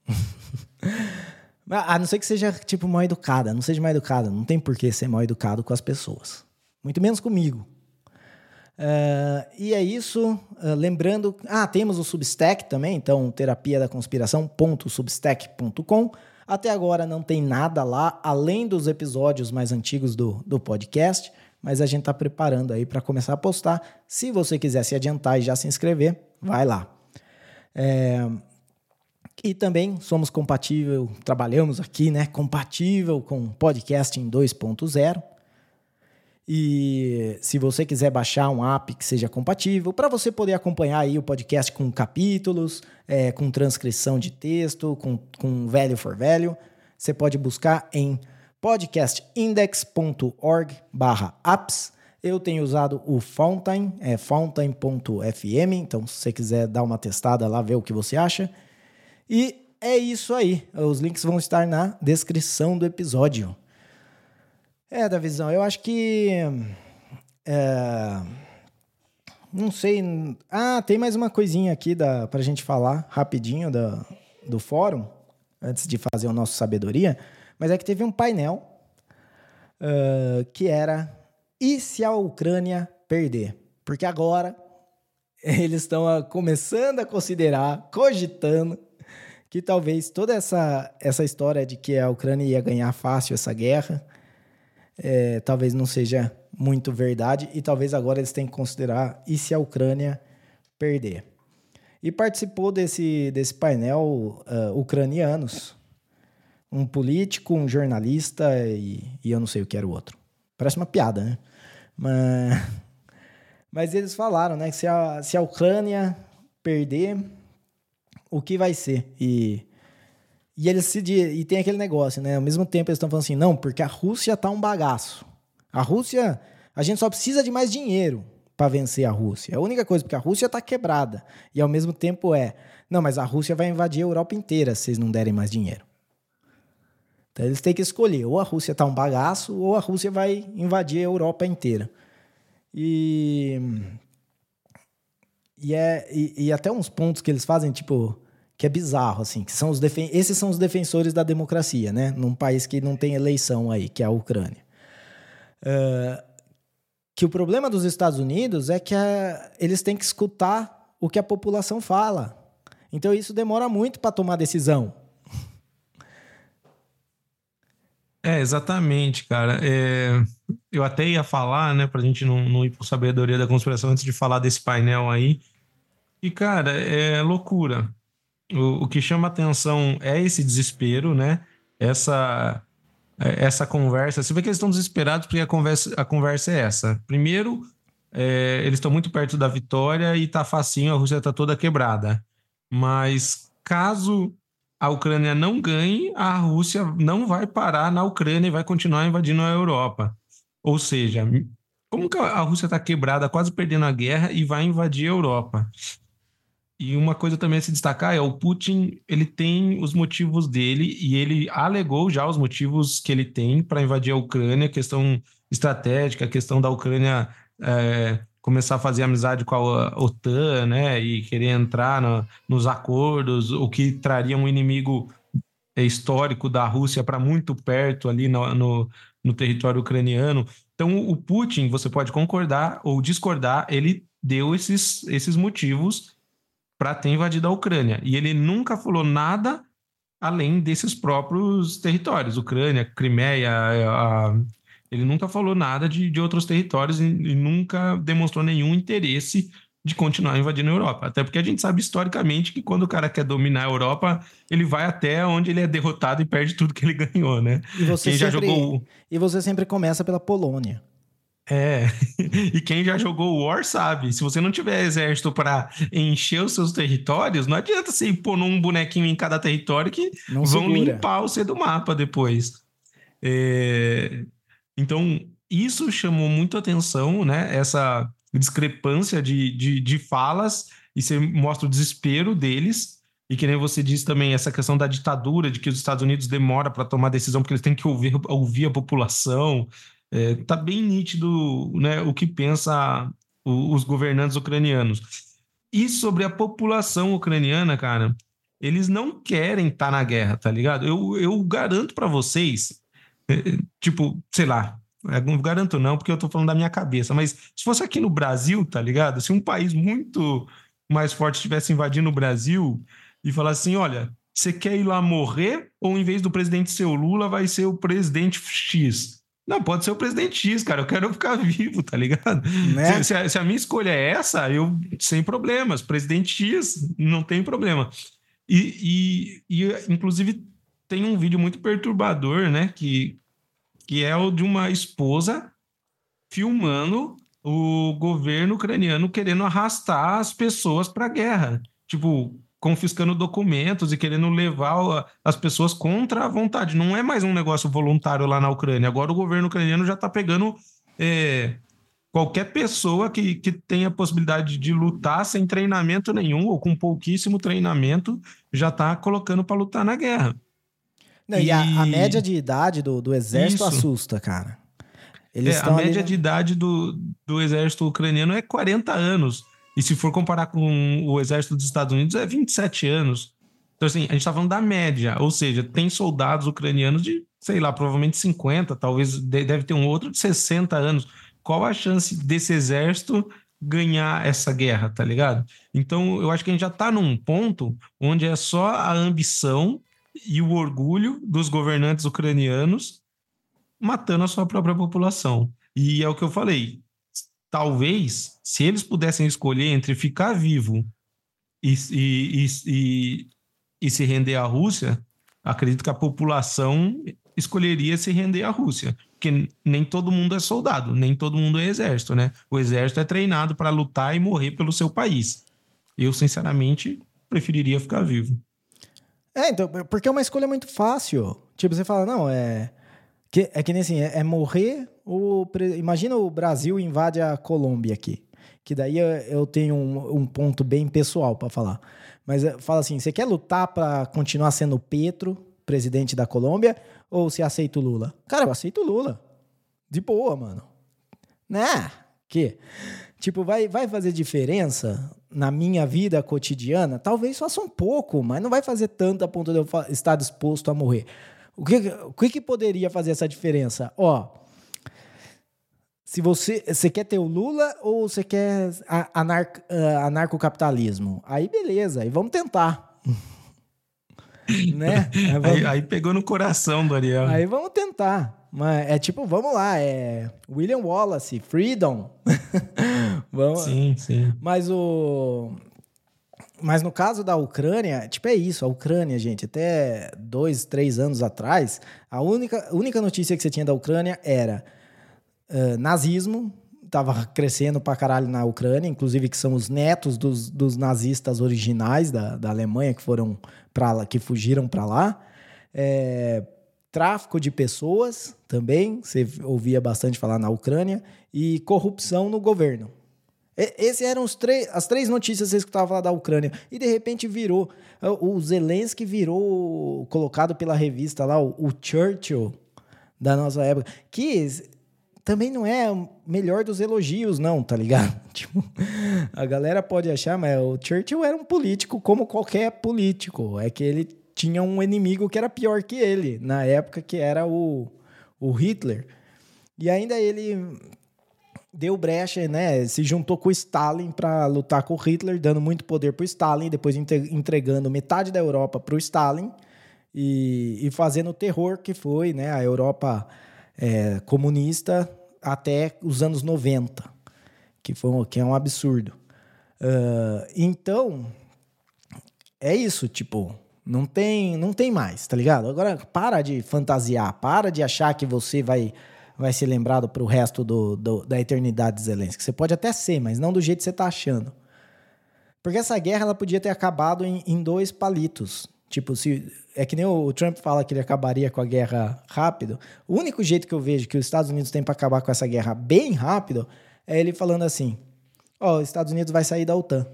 a não ser que seja, tipo, mal educada. Não seja mal educada. Não tem por que ser mal educado com as pessoas. Muito menos comigo. Uh, e é isso. Uh, lembrando. Ah, temos o Substack também. Então, terapia da conspiração.substack.com. Até agora não tem nada lá, além dos episódios mais antigos do, do podcast mas a gente está preparando aí para começar a postar. Se você quiser se adiantar e já se inscrever, vai lá. É... E também somos compatível, trabalhamos aqui, né? Compatível com podcasting 2.0. E se você quiser baixar um app que seja compatível, para você poder acompanhar aí o podcast com capítulos, é, com transcrição de texto, com, com value for value, você pode buscar em podcastindex.org/apps. Eu tenho usado o Fountain, é fountain.fm, então se você quiser dar uma testada lá, ver o que você acha. E é isso aí. Os links vão estar na descrição do episódio. É, da visão, eu acho que. É, não sei. Ah, tem mais uma coisinha aqui da, pra gente falar rapidinho da, do fórum. antes de fazer o nosso sabedoria, mas é que teve um painel uh, que era e se a Ucrânia perder? Porque agora eles estão começando a considerar, cogitando que talvez toda essa, essa história de que a Ucrânia ia ganhar fácil essa guerra, é, talvez não seja muito verdade e talvez agora eles tenham que considerar e se a Ucrânia perder. E participou desse, desse painel uh, ucranianos, um político, um jornalista e, e eu não sei o que era o outro. Parece uma piada, né? Mas, mas eles falaram, né, que se a, se a Ucrânia perder, o que vai ser? E, e eles se e tem aquele negócio, né? Ao mesmo tempo eles estão falando assim, não, porque a Rússia tá um bagaço. A Rússia, a gente só precisa de mais dinheiro para vencer a Rússia. É a única coisa, porque a Rússia tá quebrada. E ao mesmo tempo é, não, mas a Rússia vai invadir a Europa inteira se vocês não derem mais dinheiro. Então eles têm que escolher, ou a Rússia tá um bagaço, ou a Rússia vai invadir a Europa inteira. E e, é, e, e, até uns pontos que eles fazem, tipo, que é bizarro, assim, que são os defen esses são os defensores da democracia, né? Num país que não tem eleição aí, que é a Ucrânia. Uh, que o problema dos Estados Unidos é que a, eles têm que escutar o que a população fala. Então isso demora muito para tomar decisão. É, exatamente, cara. É, eu até ia falar, né, para a gente não, não ir por sabedoria da conspiração antes de falar desse painel aí. E, cara, é loucura. O, o que chama atenção é esse desespero, né? Essa, essa conversa. Você vê que eles estão desesperados porque a conversa, a conversa é essa. Primeiro, é, eles estão muito perto da vitória e tá facinho, a Rússia tá toda quebrada. Mas caso a Ucrânia não ganhe, a Rússia não vai parar na Ucrânia e vai continuar invadindo a Europa. Ou seja, como que a Rússia está quebrada, quase perdendo a guerra e vai invadir a Europa? E uma coisa também a se destacar é o Putin, ele tem os motivos dele e ele alegou já os motivos que ele tem para invadir a Ucrânia, questão estratégica, questão da Ucrânia é, começar a fazer amizade com a OTAN, né, e querer entrar no, nos acordos, o que traria um inimigo histórico da Rússia para muito perto ali no, no, no, território ucraniano. Então, o Putin, você pode concordar ou discordar, ele deu esses, esses motivos para ter invadido a Ucrânia. E ele nunca falou nada além desses próprios territórios, Ucrânia, Crimeia, a, ele nunca falou nada de, de outros territórios e, e nunca demonstrou nenhum interesse de continuar invadindo a Europa. Até porque a gente sabe historicamente que quando o cara quer dominar a Europa, ele vai até onde ele é derrotado e perde tudo que ele ganhou, né? E você, quem sempre, já jogou... e você sempre começa pela Polônia. É, e quem já jogou War sabe, se você não tiver exército para encher os seus territórios, não adianta você ir pôr um bonequinho em cada território que não vão segura. limpar você do mapa depois. É, então, isso chamou muito atenção, né? Essa discrepância de, de, de falas, e você mostra o desespero deles. E que nem você disse também, essa questão da ditadura, de que os Estados Unidos demora para tomar decisão, porque eles têm que ouvir, ouvir a população. É, tá bem nítido né, o que pensa o, os governantes ucranianos. E sobre a população ucraniana, cara, eles não querem estar tá na guerra, tá ligado? Eu, eu garanto para vocês tipo, sei lá, não garanto não, porque eu tô falando da minha cabeça, mas se fosse aqui no Brasil, tá ligado? Se um país muito mais forte estivesse invadindo o Brasil e falasse assim, olha, você quer ir lá morrer ou em vez do presidente ser o Lula, vai ser o presidente X? Não, pode ser o presidente X, cara. Eu quero ficar vivo, tá ligado? Né? Se, se, a, se, a, minha escolha é essa, eu sem problemas. Presidente X, não tem problema. E, e, e inclusive, tem um vídeo muito perturbador, né? Que, que é o de uma esposa filmando o governo ucraniano querendo arrastar as pessoas para a guerra. Tipo, confiscando documentos e querendo levar as pessoas contra a vontade. Não é mais um negócio voluntário lá na Ucrânia. Agora o governo ucraniano já está pegando é, qualquer pessoa que, que tenha possibilidade de lutar sem treinamento nenhum ou com pouquíssimo treinamento, já está colocando para lutar na guerra. Não, e, e a, a, média de idade do, do exército Isso. assusta, cara. Eles é, a média ali... de idade do, do exército ucraniano é 40 anos. E se for comparar com o exército dos Estados Unidos, é 27 anos. Então, assim, a gente está falando da média, ou seja, tem soldados ucranianos de, sei lá, provavelmente 50, talvez deve ter um outro de 60 anos. Qual a chance desse exército ganhar essa guerra, tá ligado? Então, eu acho que a gente já está num ponto onde é só a ambição e o orgulho dos governantes ucranianos matando a sua própria população. E é o que eu falei. Talvez, se eles pudessem escolher entre ficar vivo e, e, e, e, se render à Rússia, acredito que a população escolheria se render à Rússia. Porque nem todo mundo é soldado, nem todo mundo é exército, né? O exército é treinado para lutar e morrer pelo seu país. Eu, sinceramente, preferiria ficar vivo. É, então, porque é uma escolha muito fácil. Tipo, você fala, não, é. Que, é que nem assim, é, é morrer ou. Imagina o Brasil invade a Colômbia aqui. Que daí eu tenho um, um ponto bem pessoal para falar. Mas eh, fala assim: você quer lutar para continuar sendo Petro, presidente da Colômbia, ou você aceita o Lula? Cara, eu aceito o Lula. De boa, mano. Né? Que? Tipo, vai, vai fazer diferença na minha vida cotidiana? Talvez faça um pouco, mas não vai fazer tanto a ponto de eu estar disposto a morrer. O que, o que, que poderia fazer essa diferença? Ó, se você, você quer ter o Lula ou você quer anar, anarcocapitalismo? Aí beleza, aí vamos tentar. né? Aí, vamos... aí, aí, pegou no coração do Ariel. Aí vamos tentar. Mas é tipo, vamos lá, é William Wallace, Freedom. vamos... Sim, sim. Mas o mas no caso da Ucrânia, tipo, é isso. A Ucrânia, gente, até dois, três anos atrás, a única, única notícia que você tinha da Ucrânia era uh, nazismo, tava crescendo pra caralho na Ucrânia, inclusive que são os netos dos, dos nazistas originais da, da Alemanha que foram para lá, que fugiram para lá. É, tráfico de pessoas também, você ouvia bastante falar na Ucrânia, e corrupção no governo. Esses eram os as três notícias que você escutava falar da Ucrânia. E de repente virou. O Zelensky virou colocado pela revista lá, o, o Churchill da nossa época. Que também não é o melhor dos elogios, não, tá ligado? Tipo, a galera pode achar, mas o Churchill era um político como qualquer político. É que ele tinha um inimigo que era pior que ele, na época que era o, o Hitler. E ainda ele deu brecha, né? Se juntou com Stalin para lutar com Hitler, dando muito poder para Stalin, depois entregando metade da Europa para o Stalin e, e, fazendo o terror que foi, né? A Europa é, comunista até os anos 90, que, foi, que é um absurdo. Uh, então, é isso, tipo, não tem, não tem mais, tá ligado? Agora, para de fantasiar, para de achar que você vai vai ser lembrado para o resto do, do, da eternidade de Zelensky. Você pode até ser, mas não do jeito que você está achando. Porque essa guerra ela podia ter acabado em, em dois palitos. Tipo, se é que nem o Trump fala que ele acabaria com a guerra rápido. O único jeito que eu vejo que os Estados Unidos têm para acabar com essa guerra bem rápido é ele falando assim: ó, oh, os Estados Unidos vai sair da OTAN.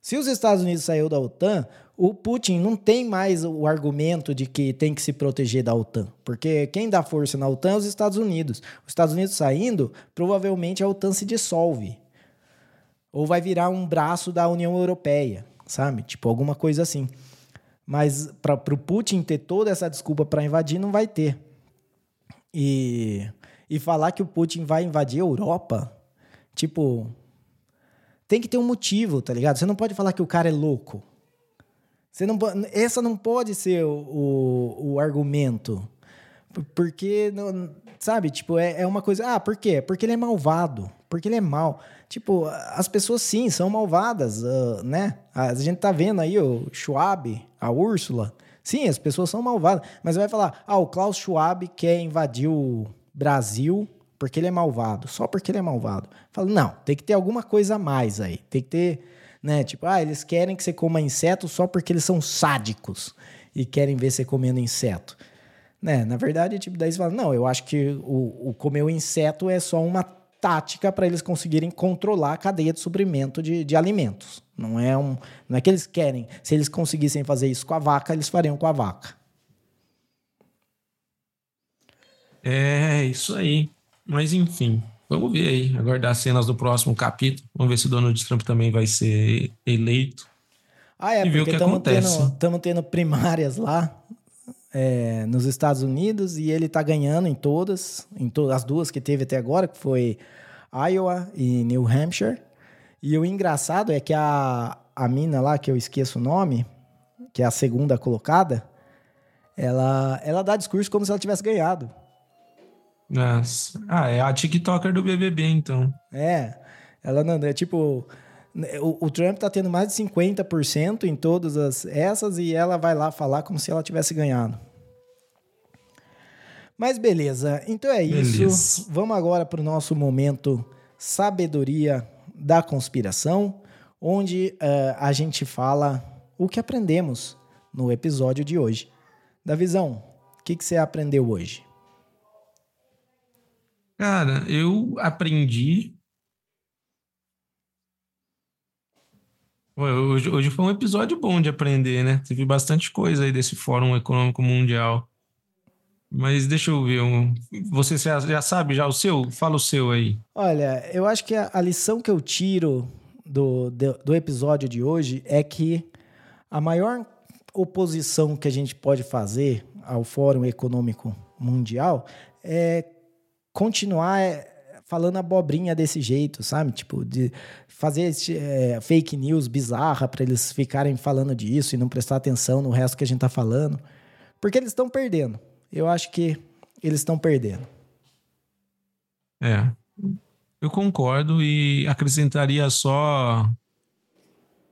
Se os Estados Unidos saiu da OTAN, o Putin não tem mais o argumento de que tem que se proteger da OTAN, porque quem dá força na OTAN é os Estados Unidos. Os Estados Unidos saindo, provavelmente a OTAN se dissolve. Ou vai virar um braço da União Europeia, sabe? Tipo, alguma coisa assim. Mas para o Putin ter toda essa desculpa para invadir, não vai ter. E, e falar que o Putin vai invadir a Europa, tipo, tem que ter um motivo, tá ligado? Você não pode falar que o cara é louco. Você não, essa não pode ser o, o, o argumento. Porque, sabe, tipo, é, é uma coisa. Ah, por quê? Porque ele é malvado. Porque ele é mal. Tipo, as pessoas sim são malvadas, uh, né? A gente tá vendo aí o Schwab, a Úrsula. Sim, as pessoas são malvadas. Mas vai falar, ah, o Klaus Schwab quer invadir o Brasil porque ele é malvado. Só porque ele é malvado. Fala, não, tem que ter alguma coisa a mais aí. Tem que ter né? Tipo, ah, eles querem que você coma inseto só porque eles são sádicos e querem ver você comendo inseto. Né? Na verdade, tipo, daí você fala, não, eu acho que o, o comer o inseto é só uma tática para eles conseguirem controlar a cadeia de suprimento de, de alimentos. Não é, um, não é que eles querem. Se eles conseguissem fazer isso com a vaca, eles fariam com a vaca. É, isso aí. Mas enfim, Vamos ver aí, aguardar as cenas do próximo capítulo. Vamos ver se o Donald Trump também vai ser eleito. Ah, é, e ver porque que estamos acontece. tendo, tendo primárias lá é, nos Estados Unidos e ele tá ganhando em todas, em todas as duas que teve até agora, que foi Iowa e New Hampshire. E o engraçado é que a, a mina lá, que eu esqueço o nome, que é a segunda colocada, ela, ela dá discurso como se ela tivesse ganhado. Ah, é a TikToker do BBB, então. É, ela não é tipo. O, o Trump tá tendo mais de 50% em todas as, essas e ela vai lá falar como se ela tivesse ganhado. Mas beleza, então é isso. Beleza. Vamos agora para o nosso momento Sabedoria da Conspiração, onde eh, a gente fala o que aprendemos no episódio de hoje. Davizão, o que, que você aprendeu hoje? Cara, eu aprendi. Hoje, hoje foi um episódio bom de aprender, né? Teve bastante coisa aí desse Fórum Econômico Mundial. Mas deixa eu ver. Você já, sabe já o seu? Fala o seu aí. Olha, eu acho que a, lição que eu tiro do, do episódio de hoje é que a maior oposição que a gente pode fazer ao Fórum Econômico Mundial é continuar é, falando abobrinha desse jeito, sabe? Tipo, de fazer esse, é, fake news bizarra para eles ficarem falando disso e não prestar atenção no resto que a gente tá falando. Porque eles estão perdendo. Eu acho que eles estão perdendo. É. Eu concordo e acrescentaria só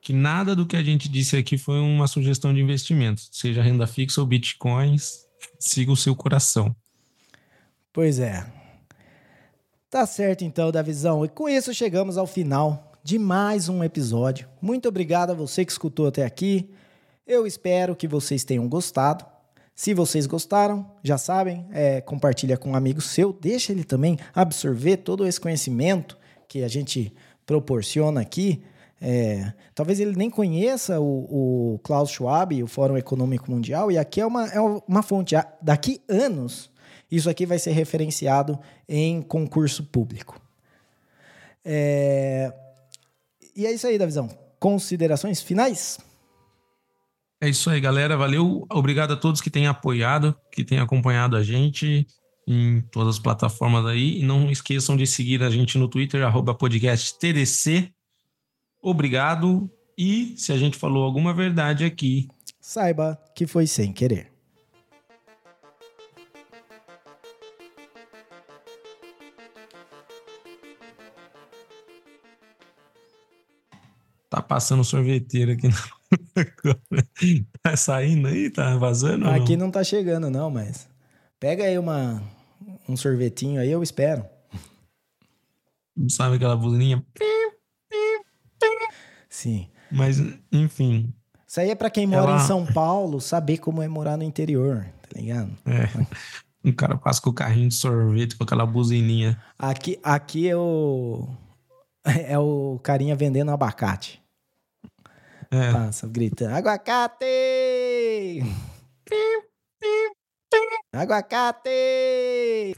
que nada do que a gente disse aqui foi uma sugestão de investimento, seja renda fixa ou bitcoins, siga o seu coração. Pois é. Tá certo então, Davizão. E com isso chegamos ao final de mais um episódio. Muito obrigado a você que escutou até aqui. Eu espero que vocês tenham gostado. Se vocês gostaram, já sabem, é, compartilha com um amigo seu, deixa ele também absorver todo esse conhecimento que a gente proporciona aqui. É, talvez ele nem conheça o, o Klaus Schwab, o Fórum Econômico Mundial, e aqui é uma, é uma fonte. Daqui anos, isso aqui vai ser referenciado em concurso público. É, E é isso aí, Davizão. Considerações finais? É isso aí, galera. Valeu. Obrigado a todos que têm apoiado, que têm acompanhado a gente em todas as plataformas aí. E não esqueçam de seguir a gente no Twitter, arroba podcast TDC. Obrigado. E se a gente falou alguma verdade aqui, Saiba que foi sem querer. Tá passando sorveteiro aqui. tá saindo aí? Tá vazando? Aqui não? não tá chegando, não, mas. Pega aí uma, um sorvetinho aí, eu espero. Sabe aquela buzininha? Sim. Mas, enfim. Isso aí é pra quem mora Ela- em São Paulo saber como é morar no interior, tá ligado? É. Um cara passa com o carrinho de sorvete, com aquela buzininha. Aqui, aqui é o. É o carinha vendendo abacate. É. Passa gritando: Aguacate! Aguacate!